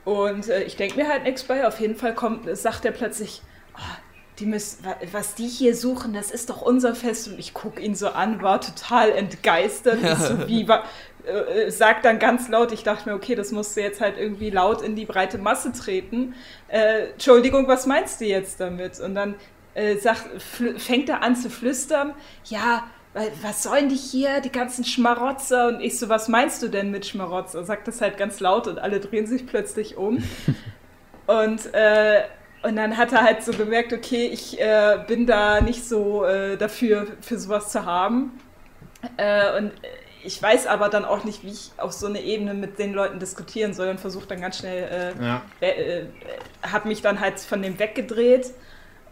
Und äh, ich denke mir halt nichts bei. Auf jeden Fall kommt, sagt er plötzlich, "Ah, die müssen, wa- was die hier suchen, das ist doch unser Fest. Und ich gucke ihn so an, war total entgeistert. Ich so, wie, wa- äh, äh, sagt dann ganz laut, ich dachte mir, okay, das musst du jetzt halt irgendwie laut in die breite Masse treten. Äh, Entschuldigung, was meinst du jetzt damit? Und dann äh, sagt, fängt er an zu flüstern, ja, was sollen die hier, die ganzen Schmarotzer? Und ich so, was meinst du denn mit Schmarotzer? Sagt das halt ganz laut und alle drehen sich plötzlich um. und, äh, und dann hat er halt so gemerkt, okay, ich äh, bin da nicht so äh, dafür, für sowas zu haben. Äh, und ich weiß aber dann auch nicht, wie ich auf so eine Ebene mit den Leuten diskutieren soll und versuche dann ganz schnell, äh, Ja. äh, habe mich dann halt von dem weggedreht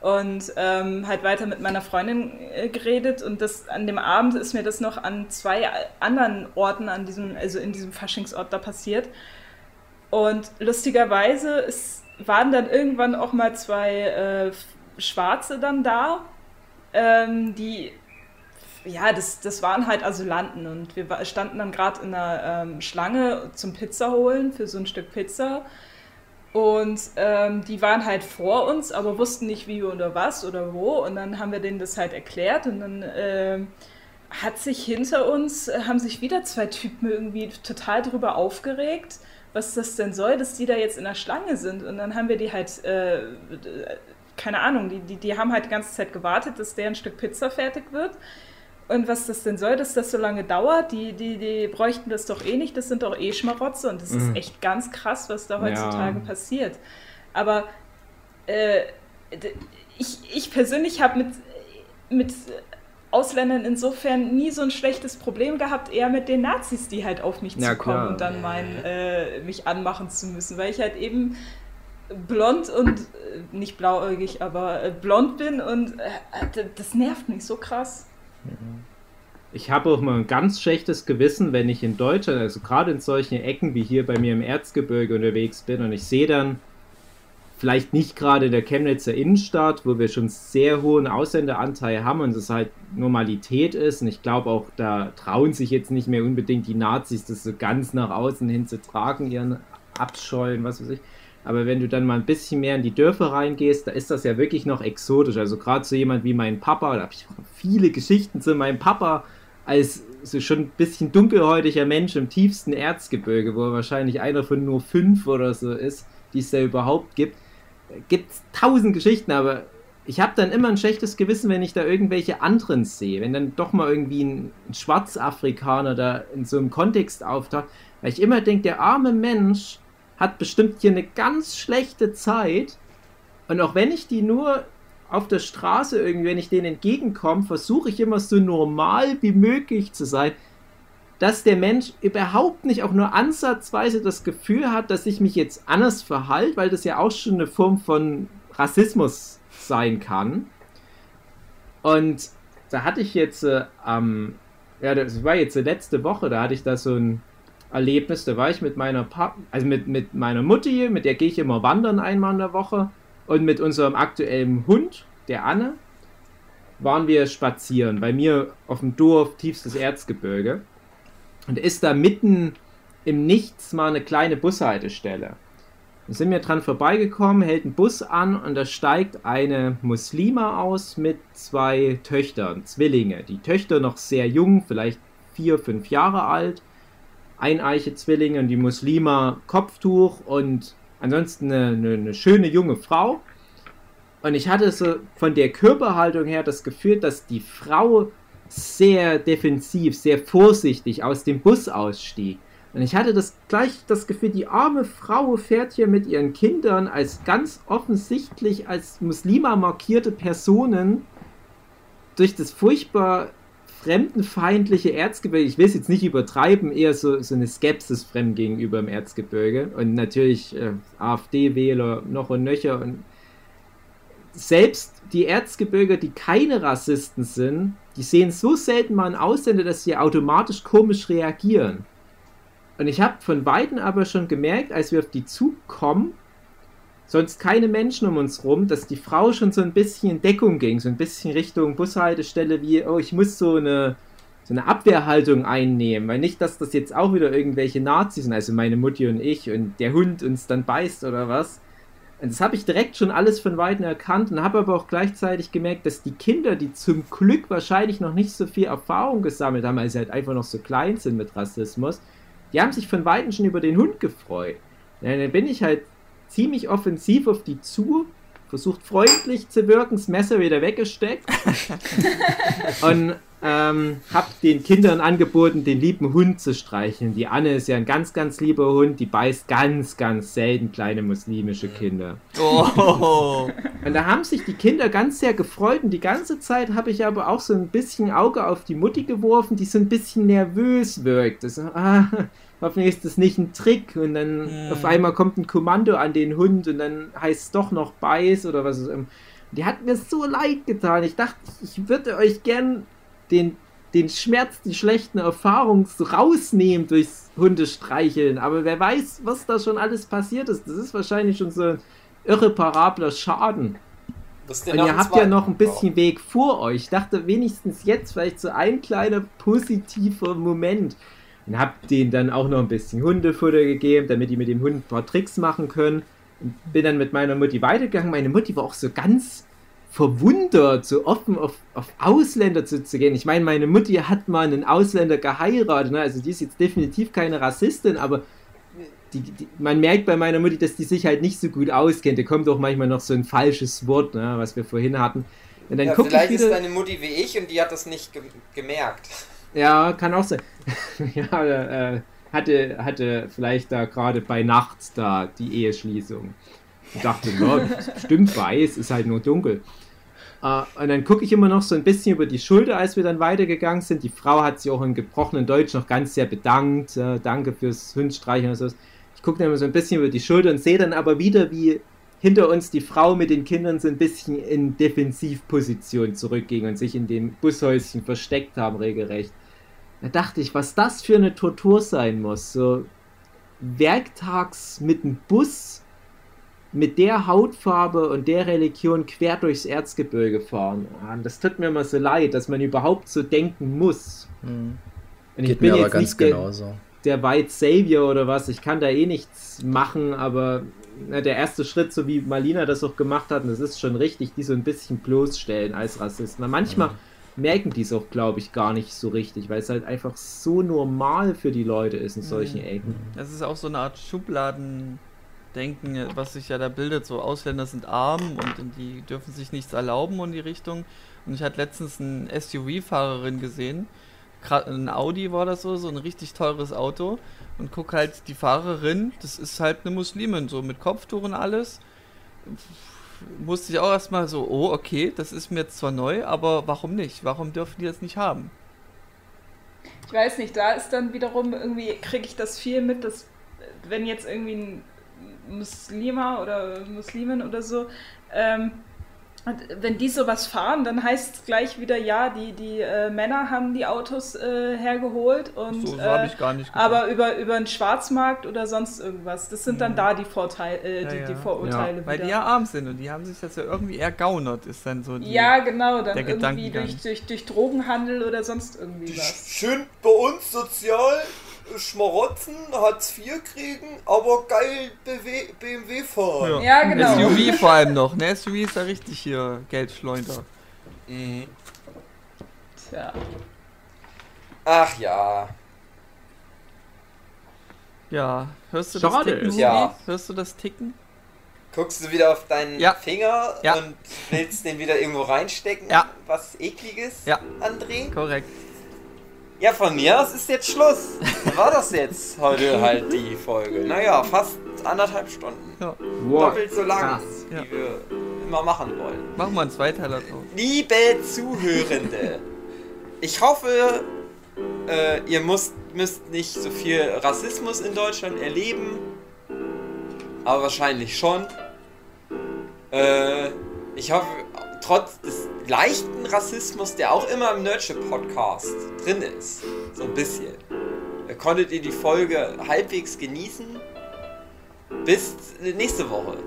und ähm, halt weiter mit meiner Freundin äh, geredet. Und das an dem Abend ist mir das noch an zwei anderen Orten an diesem also in diesem Faschingsort da passiert. Und lustigerweise es waren dann irgendwann auch mal zwei äh, Schwarze dann da ähm, die ja, das, das waren halt Asylanten. Und wir standen dann gerade in einer ähm, Schlange zum Pizza holen für so ein Stück Pizza. Und ähm, die waren halt vor uns, aber wussten nicht wie oder was oder wo. Und dann haben wir denen das halt erklärt und dann ähm, hat sich hinter uns, äh, haben sich wieder zwei Typen irgendwie total drüber aufgeregt, was das denn soll, dass die da jetzt in der Schlange sind. Und dann haben wir die halt, äh, keine Ahnung, die, die, die haben halt die ganze Zeit gewartet, dass deren Stück Pizza fertig wird. Und was das denn soll, dass das so lange dauert, die, die, die bräuchten das doch eh nicht, das sind doch eh Schmarotze und das ist echt ganz krass, was da heutzutage passiert. Aber äh, ich, ich persönlich habe mit, mit Ausländern insofern nie so ein schlechtes Problem gehabt, eher mit den Nazis, die halt auf mich Ja, zukommen klar. und dann meinen, äh, mich anmachen zu müssen, weil ich halt eben blond und äh, nicht blauäugig, aber äh, blond bin und äh, das nervt mich so krass. Ich habe auch mal ein ganz schlechtes Gewissen, wenn ich in Deutschland, also gerade in solchen Ecken wie hier bei mir im Erzgebirge unterwegs bin und ich sehe dann vielleicht nicht gerade in der Chemnitzer Innenstadt, wo wir schon sehr hohen Ausländeranteil haben und es halt Normalität ist. Und ich glaube auch, da trauen sich jetzt nicht mehr unbedingt die Nazis, das so ganz nach außen hin zu tragen, ihren Abscheuen, was weiß ich. Aber wenn du dann mal ein bisschen mehr in die Dörfer reingehst, da ist das ja wirklich noch exotisch. Also gerade so jemand wie mein Papa, da habe ich viele Geschichten zu meinem Papa als so schon ein bisschen dunkelhäutiger Mensch im tiefsten Erzgebirge, wo er wahrscheinlich einer von nur fünf oder so ist, die es da überhaupt gibt. Gibt tausend Geschichten, aber ich habe dann immer ein schlechtes Gewissen, wenn ich da irgendwelche anderen sehe. Wenn dann doch mal irgendwie ein Schwarzafrikaner da in so einem Kontext auftaucht, weil ich immer denke, der arme Mensch hat bestimmt hier eine ganz schlechte Zeit. Und auch wenn ich die nur auf der Straße irgendwie, wenn ich denen entgegenkomme, versuche ich immer so normal wie möglich zu sein, dass der Mensch überhaupt nicht auch nur ansatzweise das Gefühl hat, dass ich mich jetzt anders verhalte, weil das ja auch schon eine Form von Rassismus sein kann. Und da hatte ich jetzt äh, am, ja, das war jetzt letzte Woche, da hatte ich da so ein Erlebnis, da war ich mit meiner pa also mit, mit meiner Mutti, mit der gehe ich immer wandern einmal in der Woche und mit unserem aktuellen Hund, der Anne, waren wir spazieren bei mir auf dem Dorf, tiefstes Erzgebirge. Und ist da mitten im Nichts mal eine kleine Bushaltestelle. Da sind wir dran vorbeigekommen, hält ein Bus an und da steigt eine Muslima aus mit zwei Töchtern, Zwillinge. Die Töchter noch sehr jung, vielleicht vier, fünf Jahre alt. Eineiche Zwillinge und die Muslima Kopftuch und ansonsten eine, eine, eine schöne junge Frau. Und ich hatte so von der Körperhaltung her das Gefühl, dass die Frau sehr defensiv, sehr vorsichtig aus dem Bus ausstieg. Und ich hatte das gleich das Gefühl, die arme Frau fährt hier mit ihren Kindern als ganz offensichtlich als Muslima markierte Personen durch das furchtbar fremdenfeindliche Erzgebirge. Ich will es jetzt nicht übertreiben, eher so, so eine Skepsis fremd gegenüber im Erzgebirge. Und natürlich äh, AfD-Wähler noch und nöcher. Und selbst die Erzgebirger, die keine Rassisten sind, die sehen so selten mal einen Ausländer, dass sie automatisch komisch reagieren. Und ich habe von Weitem aber schon gemerkt, als wir auf die zukommen, sonst keine Menschen um uns rum, dass die Frau schon so ein bisschen in Deckung ging, so ein bisschen Richtung Bushaltestelle, wie, oh, ich muss so eine, so eine Abwehrhaltung einnehmen, weil nicht, dass das jetzt auch wieder irgendwelche Nazis sind, also meine Mutti und ich und der Hund uns dann beißt oder was. Und das habe ich direkt schon alles von Weitem erkannt und habe aber auch gleichzeitig gemerkt, dass die Kinder, die zum Glück wahrscheinlich noch nicht so viel Erfahrung gesammelt haben, weil sie halt einfach noch so klein sind mit Rassismus, die haben sich von Weitem schon über den Hund gefreut. Ja, dann bin ich halt ziemlich offensiv auf die zu, versucht freundlich zu wirken, das Messer wieder weggesteckt und ähm, hab den Kindern angeboten, den lieben Hund zu streicheln. Die Anne ist ja ein ganz, ganz lieber Hund, die beißt ganz, ganz selten kleine muslimische Kinder. Oh. Und da haben sich die Kinder ganz sehr gefreut und die ganze Zeit habe ich aber auch so ein bisschen Auge auf die Mutti geworfen, die so ein bisschen nervös wirkt. Das, ah, hoffentlich ist das nicht ein Trick und dann Hm. auf einmal kommt ein Kommando an den Hund und dann heißt es doch noch Beiß oder was. auch immer. Die hat mir so leid getan. Ich dachte, ich würde euch gern den, den Schmerz, die schlechten Erfahrungen so rausnehmen durchs Hundestreicheln. Aber wer weiß, was da schon alles passiert ist. Das ist wahrscheinlich schon so ein irreparabler Schaden. Und ihr habt ja noch ein bisschen Weg vor euch. Ich dachte wenigstens jetzt vielleicht so ein kleiner positiver Moment. Und hab denen dann auch noch ein bisschen Hundefutter gegeben, damit die mit dem Hund ein paar Tricks machen können. Und bin dann mit meiner Mutti weitergegangen. Meine Mutti war auch so ganz verwundert, so offen auf, auf Ausländer zu, zu gehen. Ich meine, meine Mutti hat mal einen Ausländer geheiratet. Ne? Also die ist jetzt definitiv keine Rassistin, aber die, die, man merkt bei meiner Mutti, dass die sich halt nicht so gut auskennt. Da kommt auch manchmal noch so ein falsches Wort, ne, was wir vorhin hatten. Und dann Ja, gucke ich vielleicht ist wieder. deine Mutti wie ich und die hat das nicht ge gemerkt. Ja, kann auch sein. ja, äh, hatte, hatte vielleicht da gerade bei Nacht da die Eheschließung. Ich dachte, ist bestimmt weiß, ist halt nur dunkel. Äh, und dann gucke ich immer noch so ein bisschen über die Schulter, als wir dann weitergegangen sind. Die Frau hat sich auch in gebrochenen Deutsch noch ganz sehr bedankt. Äh, danke fürs Hundstreichen und so. Ich gucke dann immer so ein bisschen über die Schulter und sehe dann aber wieder, wie hinter uns die Frau mit den Kindern so ein bisschen in Defensivposition zurückging und sich in dem Bushäuschen versteckt haben, regelrecht. Da dachte ich, was das für eine Tortur sein muss. So werktags mit dem Bus mit der Hautfarbe und der Religion quer durchs Erzgebirge fahren. Ah, Und das tut mir immer so leid, dass man überhaupt so denken muss. Hm. Und ich Geht bin mir aber jetzt ganz der, genauso. der White Savior oder was. Ich kann da eh nichts machen, aber na, der erste Schritt, so wie Malina das auch gemacht hat, und das ist schon richtig, die so ein bisschen bloßstellen als Rassisten. Manchmal merken die es auch, glaube ich, gar nicht so richtig, weil es halt einfach so normal für die Leute ist in solchen Ecken. Das ist auch so eine Art Schubladendenken, was sich ja da bildet. So Ausländer sind arm und die dürfen sich nichts erlauben in die Richtung. Und ich hatte letztens eine SUV-Fahrerin gesehen. Ein Audi war das so, so ein richtig teures Auto. Und guck halt die Fahrerin, das ist halt eine Muslimin, so mit Kopftuch und alles. Musste ich auch erstmal so, oh, okay, das ist mir jetzt zwar neu, aber warum nicht? Warum dürfen die das nicht haben? Ich weiß nicht, da ist dann wiederum irgendwie, kriege ich das viel mit, dass wenn jetzt irgendwie ein Muslima oder Muslimin oder so, ähm, und wenn die sowas fahren, dann heißt es gleich wieder, ja, die, die äh, Männer haben die Autos äh, hergeholt und So, so äh, habe ich gar nicht gedacht. aber über, über einen Schwarzmarkt oder sonst irgendwas. Das sind dann da die Vorteile, äh, Ja, die, ja. die Vorurteile Weil wieder. die ja arm sind und die haben sich das ja irgendwie ergaunert, ist dann so die. ja, genau, dann der irgendwie durch, durch, durch Drogenhandel oder sonst irgendwie was. Schön bei uns sozial schmarotzen, Hartz IV kriegen, aber geil BW, BMW fahren. Ja, genau. SUV vor allem noch, ne? SUV ist ja richtig hier Geldschleuder. Mhm. Tja. Ach ja. Ja, hörst du Schade. das Ticken? Ja. Hörst du das Ticken? Guckst du wieder auf deinen Ja. Finger Ja. und willst den wieder irgendwo reinstecken? Ja. Was ekliges? Ja. André? Korrekt. Ja, von mir aus ist jetzt Schluss. Dann war das jetzt heute halt die Folge. Naja, fast anderthalb Stunden. Wow. Doppelt so lang, Krass. Ja. wie wir immer machen wollen. Machen wir einen Zweiteiler drauf. Liebe Zuhörende, ich hoffe, äh, ihr müsst, müsst nicht so viel Rassismus in Deutschland erleben. Aber wahrscheinlich schon. Äh, ich hoffe, trotz des leichten Rassismus, der auch immer im Nerdship Podcast drin ist, so ein bisschen, äh, konntet ihr die Folge halbwegs genießen. Bis nächste Woche.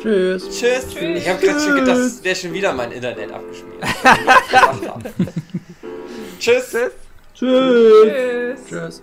Tschüss. Tschüss. Ich habe gerade schon gedacht, es wäre schon wieder mein Internet abgeschmiert. habe. Tschüss. Tschüss. Tschüss. Tschüss.